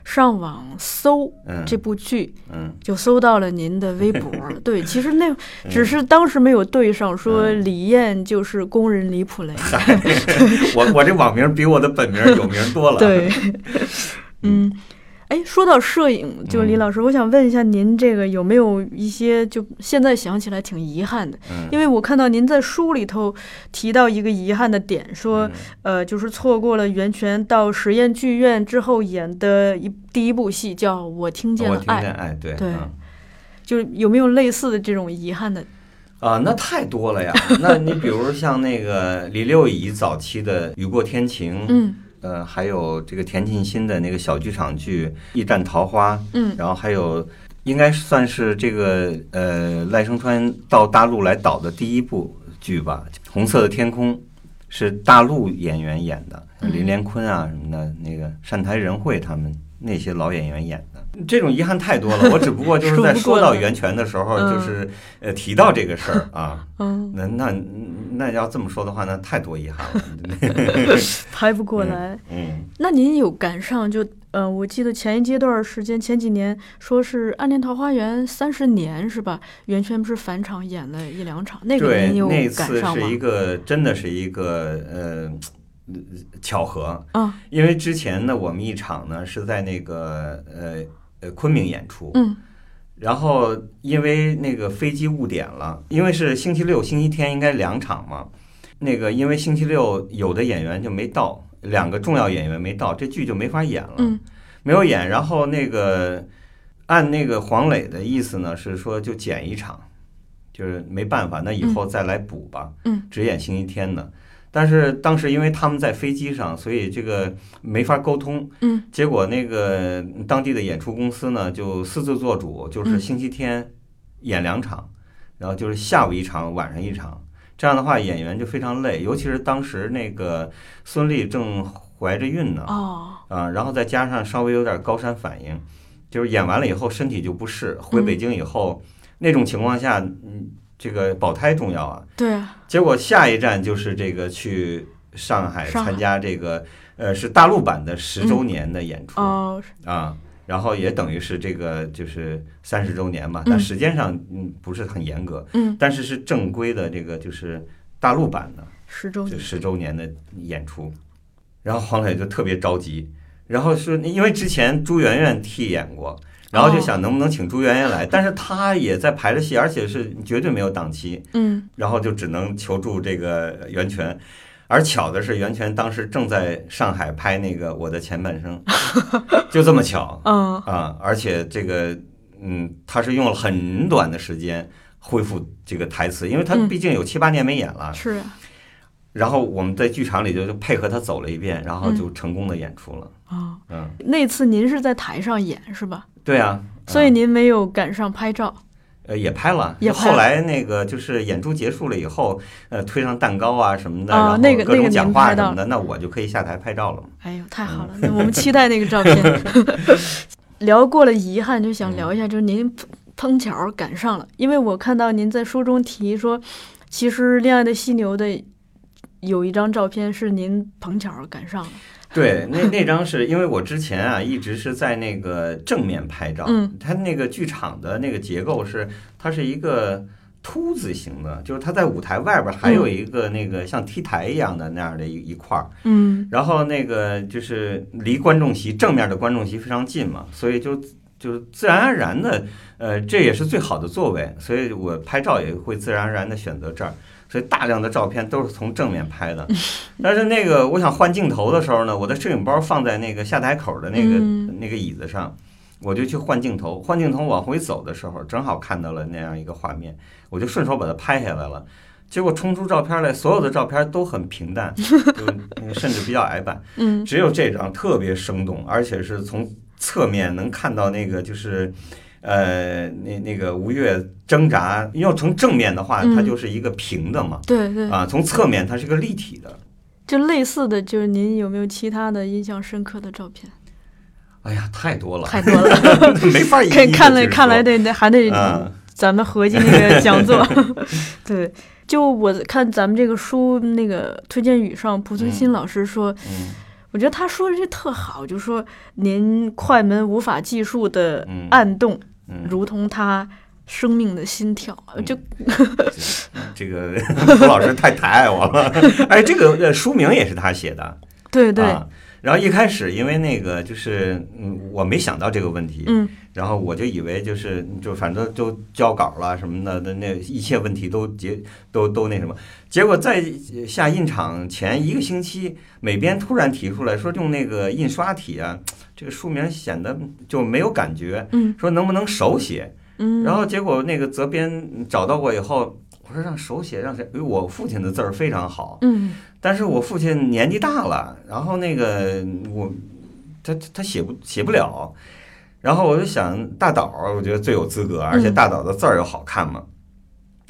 上网搜嗯这部剧，嗯就搜到了您的微博。对，其实那只是当时没有对上，说嗯李艳就是工人李普雷。我我这网名比我的本名有名多了。对，嗯，哎，说到摄影，就李嗯老师，我想问一下您这个有没有一些就现在想起来挺遗憾的？嗯，因为我看到您在书里头提到一个遗憾的点，说嗯呃，就是错过了袁泉到实验剧院之后演的一第一部戏，叫《我听见爱》，听见爱，对对嗯就是有没有类似的这种遗憾的？啊，那太多了呀。那你比如像那个李六乙早期的《雨过天晴》，嗯呃，还有这个田沁鑫的那个小剧场剧《驿站桃花》，嗯然后还有应该算是这个呃赖声川到大陆来导的第一部剧吧，《红色的天空》是大陆演员演的，嗯林连坤啊什么的，那个单台仁惠他们那些老演员演的。这种遗憾太多了，我 只不过就是在说到袁泉的时候，嗯就是呃提到这个事儿啊。嗯，那那那要这么说的话，那太多遗憾了。拍不过来。嗯，那您有赶上就呃，我记得前一阶段时间，前几年说是《暗恋桃花源》三十年是吧？袁泉不是返场演了一两场，那个您，有那赶上吗次是一？个真的是一个呃巧合，啊，因为之前呢，我们一场呢是在那个呃呃昆明演出，嗯然后因为那个飞机误点了，因为是星期六、星期天应该两场嘛，那个因为星期六有的演员就没到，两个重要演员没到，这剧就没法演了，嗯没有演。然后那个按那个黄磊的意思呢是说就减一场，就是没办法，那以后再来补吧，嗯，只演星期天的。但是当时因为他们在飞机上，所以这个没法沟通，嗯。结果那个当地的演出公司呢，就私自做主，就是嗯。星期天演两场，然后就是下午一场，晚上一场。这样的话，演员就非常累，尤其是当时那个孙俪正怀着孕呢，哦，啊，然后再加上稍微有点高山反应，就是演完了以后身体就不适。回北京以后，那种情况下，嗯，这个保胎重要啊。对啊，结果下一站就是这个去上海参加这个呃是大陆版的十周年的演出。哦，啊，然后也等于是这个就是三十周年嘛，嗯但时间上嗯不是很严格，嗯，但是是正规的这个就是大陆版的十周年，十周年的演出，然后黄磊就特别着急，然后说因为之前朱媛媛替演过。然后就想能不能请朱媛媛来，但是她也在排着戏，而且是绝对没有档期，嗯然后就只能求助这个袁泉。而巧的是，袁泉当时正在上海拍那个《我的前半生 》，就这么巧。嗯啊，而且这个，嗯，他是用了很短的时间恢复这个台词，因为他嗯毕竟有七八年没演了。是啊，然后我们在剧场里就就配合他走了一遍，然后就成功的演出了。啊，嗯，那次您是在台上演是吧？对啊，所以嗯您没有赶上拍照。呃也拍了，也拍后来那个就是演出结束了以后，呃，推上蛋糕啊什么的，啊然后那个那个您各种讲话拍到什么的，那我就可以下台拍照了。哎呦，太好了！那我们期待那个照片。聊过了遗憾，就想聊一下，就是您碰碰巧赶上了，因为我看到您在书中提说，其实《恋爱的犀牛》的有一张照片是您碰巧赶上了。对，那那张是因为我之前啊一直是在那个正面拍照，嗯，它那个剧场的那个结构是它是一个凸字形的，就是它在舞台外边还有一个那个像 T 台一样的那样的一一块儿，嗯然后那个就是离观众席正面的观众席非常近嘛，所以就就是自然而然的，呃，这也是最好的座位，所以我拍照也会自然而然的选择这儿。所以大量的照片都是从正面拍的，但是那个我想换镜头的时候呢，我的摄影包放在那个下台口的那个、嗯那个椅子上，我就去换镜头。换镜头往回走的时候，正好看到了那样一个画面，我就顺手把它拍下来了。结果冲出照片来，所有的照片都很平淡，就甚至比较矮板。嗯只有这张特别生动，而且是从侧面能看到那个就是，呃，那那个吴越挣扎。要从正面的话，嗯它就是一个平的嘛，对对，啊，从侧面它是个立体的。就类似的，就是您有没有其他的印象深刻的照片？哎呀，太多了，太多了，没法 一一看看来看来得得还得嗯 咱们合计那个讲座，对，就我看咱们这个书那个推荐语上，濮存昕老师说，嗯我觉得他说的这特好，就说您快门无法计数的嗯暗动，嗯，如同他生命的心跳，就 这个 胡老师太抬爱我了。哎，这个呃书名也是他写的，对对，啊。然后一开始因为那个就是嗯，我没想到这个问题，嗯。然后我就以为就是就反正都交稿了什么的，那那一切问题都结都都那什么，结果在下印厂前一个星期，美编突然提出来说用那个印刷体啊，这个书名显得就没有感觉，嗯。说能不能手写？嗯，然后结果那个责编找到我以后，我说让手写让谁？因为我父亲的字儿非常好，嗯但是我父亲年纪大了，然后那个我他他写不写不了，然后我就想大导儿，我觉得最有资格，而且大导的字儿又好看嘛。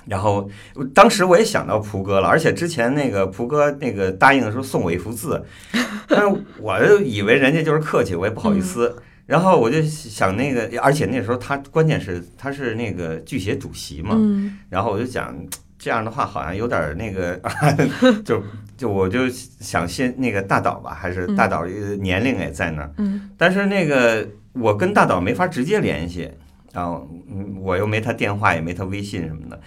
然后当时我也想到蒲哥了，而且之前那个蒲哥那个答应的时候送我一幅字，但是我就以为人家就是客气，我也不好意思。然后我就想那个，而且那时候他关键是他是那个剧协主席嘛，嗯然后我就想，这样的话好像有点儿那个，就就我就想先那个大导吧，还是大岛呃年龄也在那儿，嗯但是那个我跟大导没法直接联系，然后嗯我又没他电话，也没他微信什么的。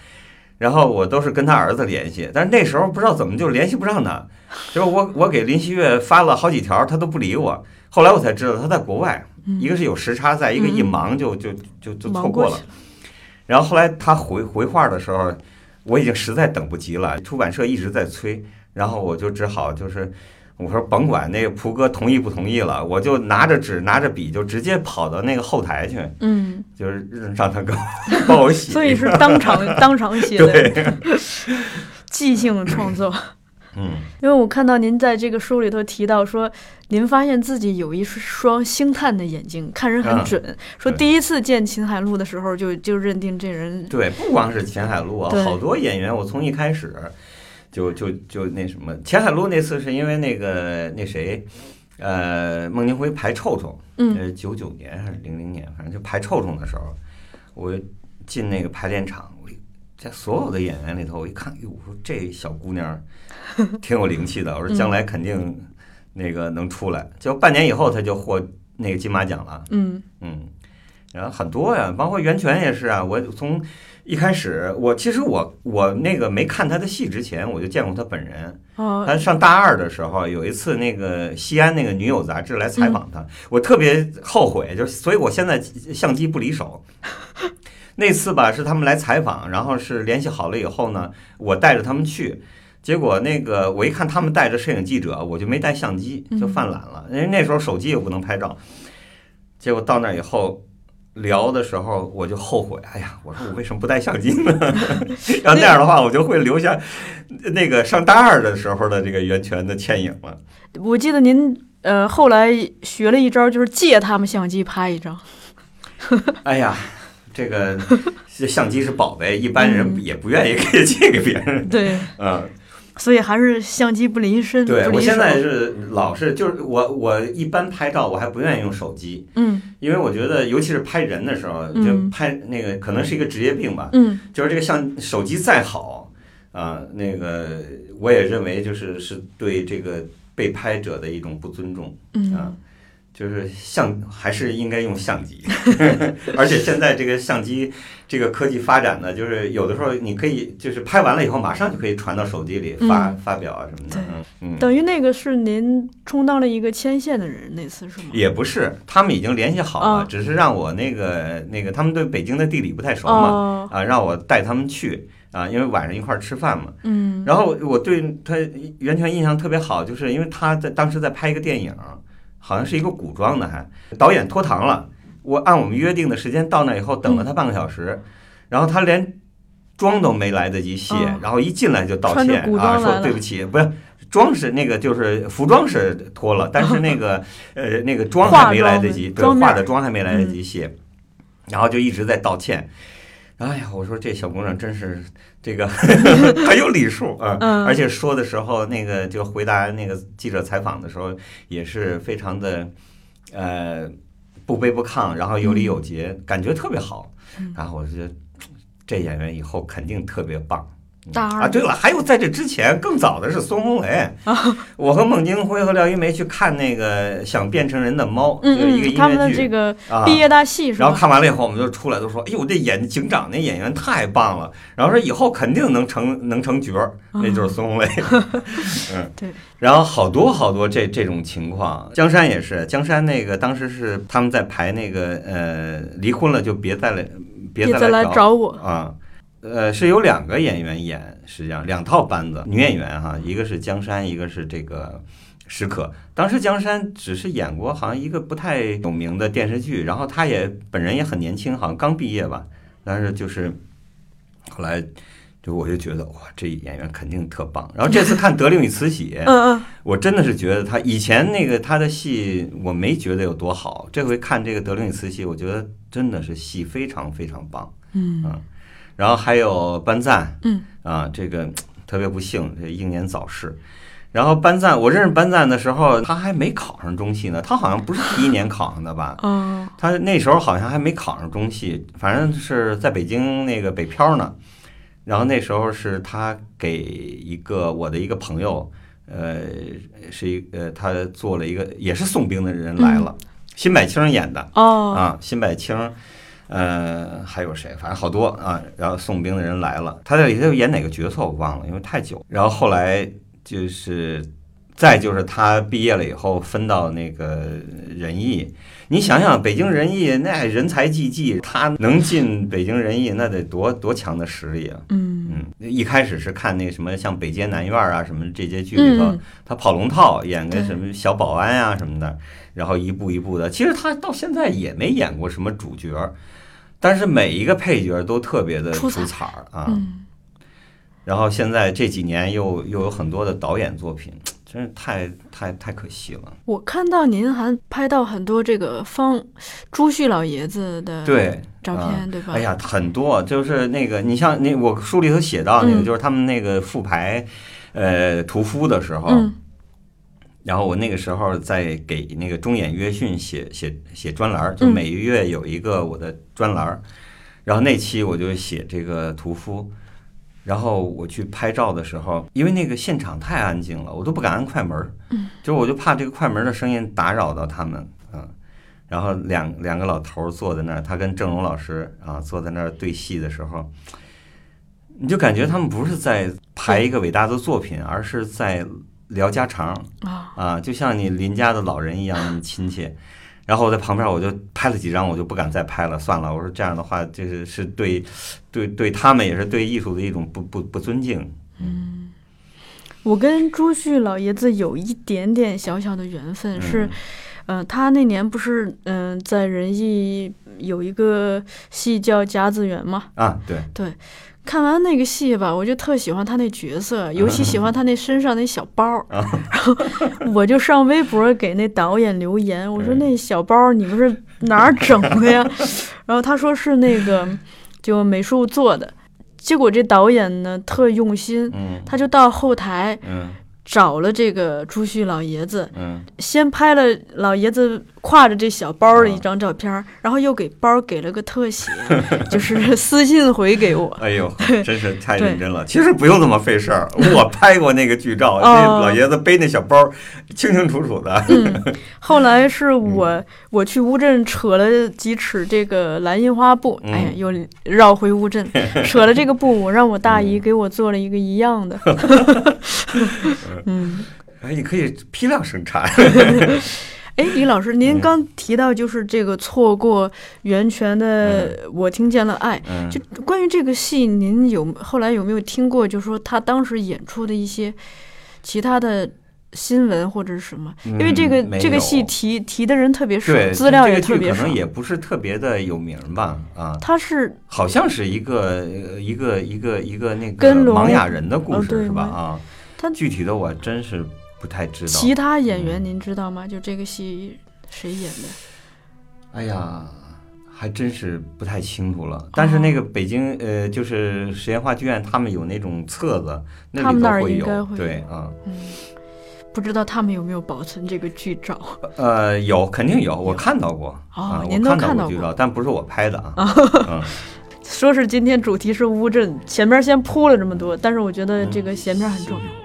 然后我都是跟他儿子联系，但是那时候不知道怎么就联系不上他，就是我我给林希月发了好几条，他都不理我。后来我才知道他在国外，一个是有时差在，一个一忙就就就就错过了。然后后来他回回话的时候，我已经实在等不及了，出版社一直在催，然后我就只好就是我说甭管那个蒲哥同意不同意了，我就拿着纸拿着笔就直接跑到那个后台去，嗯，就是让他给我帮我 写。所以是当场当场写的，即兴创作。嗯。因为我看到您在这个书里头提到说，您发现自己有一双星探的眼睛，看人很啊准。说第一次见秦海璐的时候就，就认定这人，对，不光是秦海璐啊，好多演员，我从一开始就就就那什么，秦海璐那次是因为那个那谁，呃，孟京辉排臭虫，嗯。呃，九九年还是零零年，反正就排臭虫的时候，我进那个排练场，我一在所有的演员里头，我一看，哟，我说这小姑娘挺有灵气的，我说将来肯定那个能出来。结果半年以后，她就获那个金马奖了。嗯嗯，然后很多呀，包括袁泉也是啊。我从一开始，我其实我我那个没看她的戏之前，我就见过她本人。哦，他上大二的时候，有一次那个西安那个女友杂志来采访她，我特别后悔，就是所以我现在相机不离手。那次吧是他们来采访，然后是联系好了以后呢，我带着他们去。结果那个我一看他们带着摄影记者，我就没带相机，就犯懒了，因为那时候手机又不能拍照。结果到那以后聊的时候，我就后悔，哎呀，我说我为什么不带相机呢？要那样的话，我就会留下那个上大二的时候的这个袁泉的倩影了。我记得您呃后来学了一招，就是借他们相机拍一张。哎呀，这个这 相机是宝贝，一般人嗯。也不愿意给借给别人。对，嗯，所以还是相机不离身。对我现在是老是就是我我一般拍照我还不愿意用手机，嗯。因为我觉得尤其是拍人的时候，就嗯。拍那个可能是一个职业病吧，嗯。就是这个相手机再好啊、那个我也认为就是是对这个被拍者的一种不尊重啊。嗯，就是相还是应该用相机，而且现在这个相机这个科技发展呢，就是有的时候你可以就是拍完了以后马上就可以传到手机里发、嗯发表啊什么的，对嗯嗯。等于那个是您充当了一个牵线的人，那次是吗？也不是，他们已经联系好了，哦只是让我那个那个，他们对北京的地理不太熟嘛，哦，啊，让我带他们去啊，因为晚上一块儿吃饭嘛。嗯，然后我对他袁泉印象特别好，就是因为他在当时在拍一个电影，好像是一个古装的还，导演拖堂了，我按我们约定的时间到那以后等了他半个小时，然后他连妆都没来得及卸，哦然后一进来就道歉啊，说对不起，不是。妆 是那个，就是服装是脱了，但是那个呃那个妆还没来得及，对，化的妆面化的妆还没来得及卸，然后就一直在道歉。哎呀，我说这小姑娘真是这个 很有礼数啊，嗯而且说的时候，那个就回答那个记者采访的时候，也是非常的呃不卑不亢，然后有礼有节，感觉特别好。嗯然后我就觉得这演员以后肯定特别棒大二啊，对了，还有在这之前更早的是孙红雷，我和孟京辉和廖一梅去看那个《想变成人的猫》，嗯就是一个嗯，他们音乐剧。的这个啊毕业大戏是然后？看完了以后，我们就出来都说：“哎呦，这演警长那演员太棒了！”然后说以后肯定能成能成角儿，那就是孙红雷。嗯，对。然后好多好多这这种情况，江山也是，江山那个当时是他们在排那个呃，离婚了就别再来别别再来找找我。啊。呃，是有两个演员演，实际上两套班子女演员哈，一个是江山，一个是这个史可。当时江山只是演过好像一个不太有名的电视剧，然后他也本人也很年轻，好像刚毕业吧。但是就是后来就我就觉得哇，这演员肯定特棒。然后这次看《德令与慈禧》，嗯嗯，我真的是觉得他以前那个他的戏我没觉得有多好，这回看这个《德令与慈禧》，我觉得真的是戏非常非常棒。嗯然后还有班赞，嗯啊，这个特别不幸，这英年早逝。然后班赞，我认识班赞的时候，他还没考上中戏呢，他好像不是第一年考上的吧？哦，他那时候好像还没考上中戏，反正是在北京那个北漂呢。然后那时候是他给一个我的一个朋友，呃，是一呃，他做了一个也是送兵的人来了，辛柏青演的哦，啊，辛柏青，呃，还有谁？反正好多啊。然后送兵的人来了，他在里头演哪个角色我忘了，因为太久。然后后来就是，再就是他毕业了以后分到那个仁义。你想想，北京人艺那人才济济，他能进北京人艺，那得多多强的实力啊！嗯嗯，一开始是看那什么像《北街南院》啊什么这些剧里头，嗯他跑龙套演个什么小保安啊什么的，然后一步一步的。其实他到现在也没演过什么主角，但是每一个配角都特别的出彩出彩儿啊。嗯，然后现在这几年又又有很多的导演作品，真是太太太可惜了。我看到您还拍到很多这个方朱旭老爷子的对，照啊片，对吧？哎呀，很多，就是那个，你像那我书里头写到那个，嗯就是他们那个复排，呃，屠夫的时候，嗯然后我那个时候在给那个中演约讯写写写专栏，就嗯每个月有一个我的专栏儿，然后那期我就写这个屠夫，然后我去拍照的时候，因为那个现场太安静了，我都不敢按快门儿，嗯，就我就怕这个快门儿的声音打扰到他们，嗯。然后两两个老头儿坐在那儿，他跟郑荣老师啊坐在那儿对戏的时候，你就感觉他们不是在排一个伟大的作品，而是在聊家常啊，啊，就像你邻家的老人一样那么亲切。然后我在旁边我就拍了几张，我就不敢再拍了，算了。我说这样的话，就是是对对对他们也是对艺术的一种不不不尊敬。嗯我跟朱旭老爷子有一点点小小的缘分，是嗯，嗯、他那年不是嗯、在仁义有一个戏叫《甲子园》吗？啊，对对，看完那个戏吧，我就特喜欢他那角色，尤其喜欢他那身上那小包 然后我就上微博给那导演留言，我说嗯那小包儿你们是哪儿整的呀？然后他说是那个就美术做的。结果这导演呢特用心，嗯。他就到后台嗯找了这个朱旭老爷子，嗯。先拍了老爷子挎着这小包的一张照片儿，然后又给包给了个特写，就是私信回给我。哎呦，真是太认真了。其实不用那么费事儿，我拍过那个剧照，老爷子背那小包，清清楚楚的。嗯，后来是嗯。我我去乌镇扯了几尺这个蓝印花布，嗯。哎呀，又绕回乌镇，扯了这个布，我让我大姨嗯。给我做了一个一样的。嗯，哎，你可以批量生产。哎，李老师，您嗯刚提到就是这个错过源泉的《我听见了爱》，嗯，就关于这个戏，您有后来有没有听过？就说他当时演出的一些其他的新闻或者是什么？因为这个、嗯这个戏提提的人特别少，资料也特别少可能。也不是特别的有名吧？啊，他是好像是一个呃一个一个一个那个跟龙盲哑人的故事是吧？啊，他具体的我真是不太知道。其他演员，嗯您知道吗？就这个戏谁演的？哎呀，还真是不太清楚了。但是那个北京呃，就是实验话剧院，他们有那种册子，那。应该会对啊，嗯，不知道他们有没有保存这个剧照？呃，有肯定有，我看到过哦啊，您都我看看到过过剧照，但不是我拍的啊。嗯，说是今天主题是乌镇，前面先铺了这么多，但是我觉得这个前面很重要。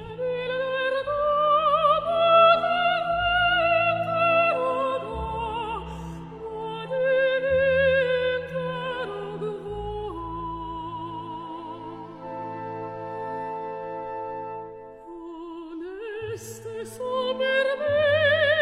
reste so per me.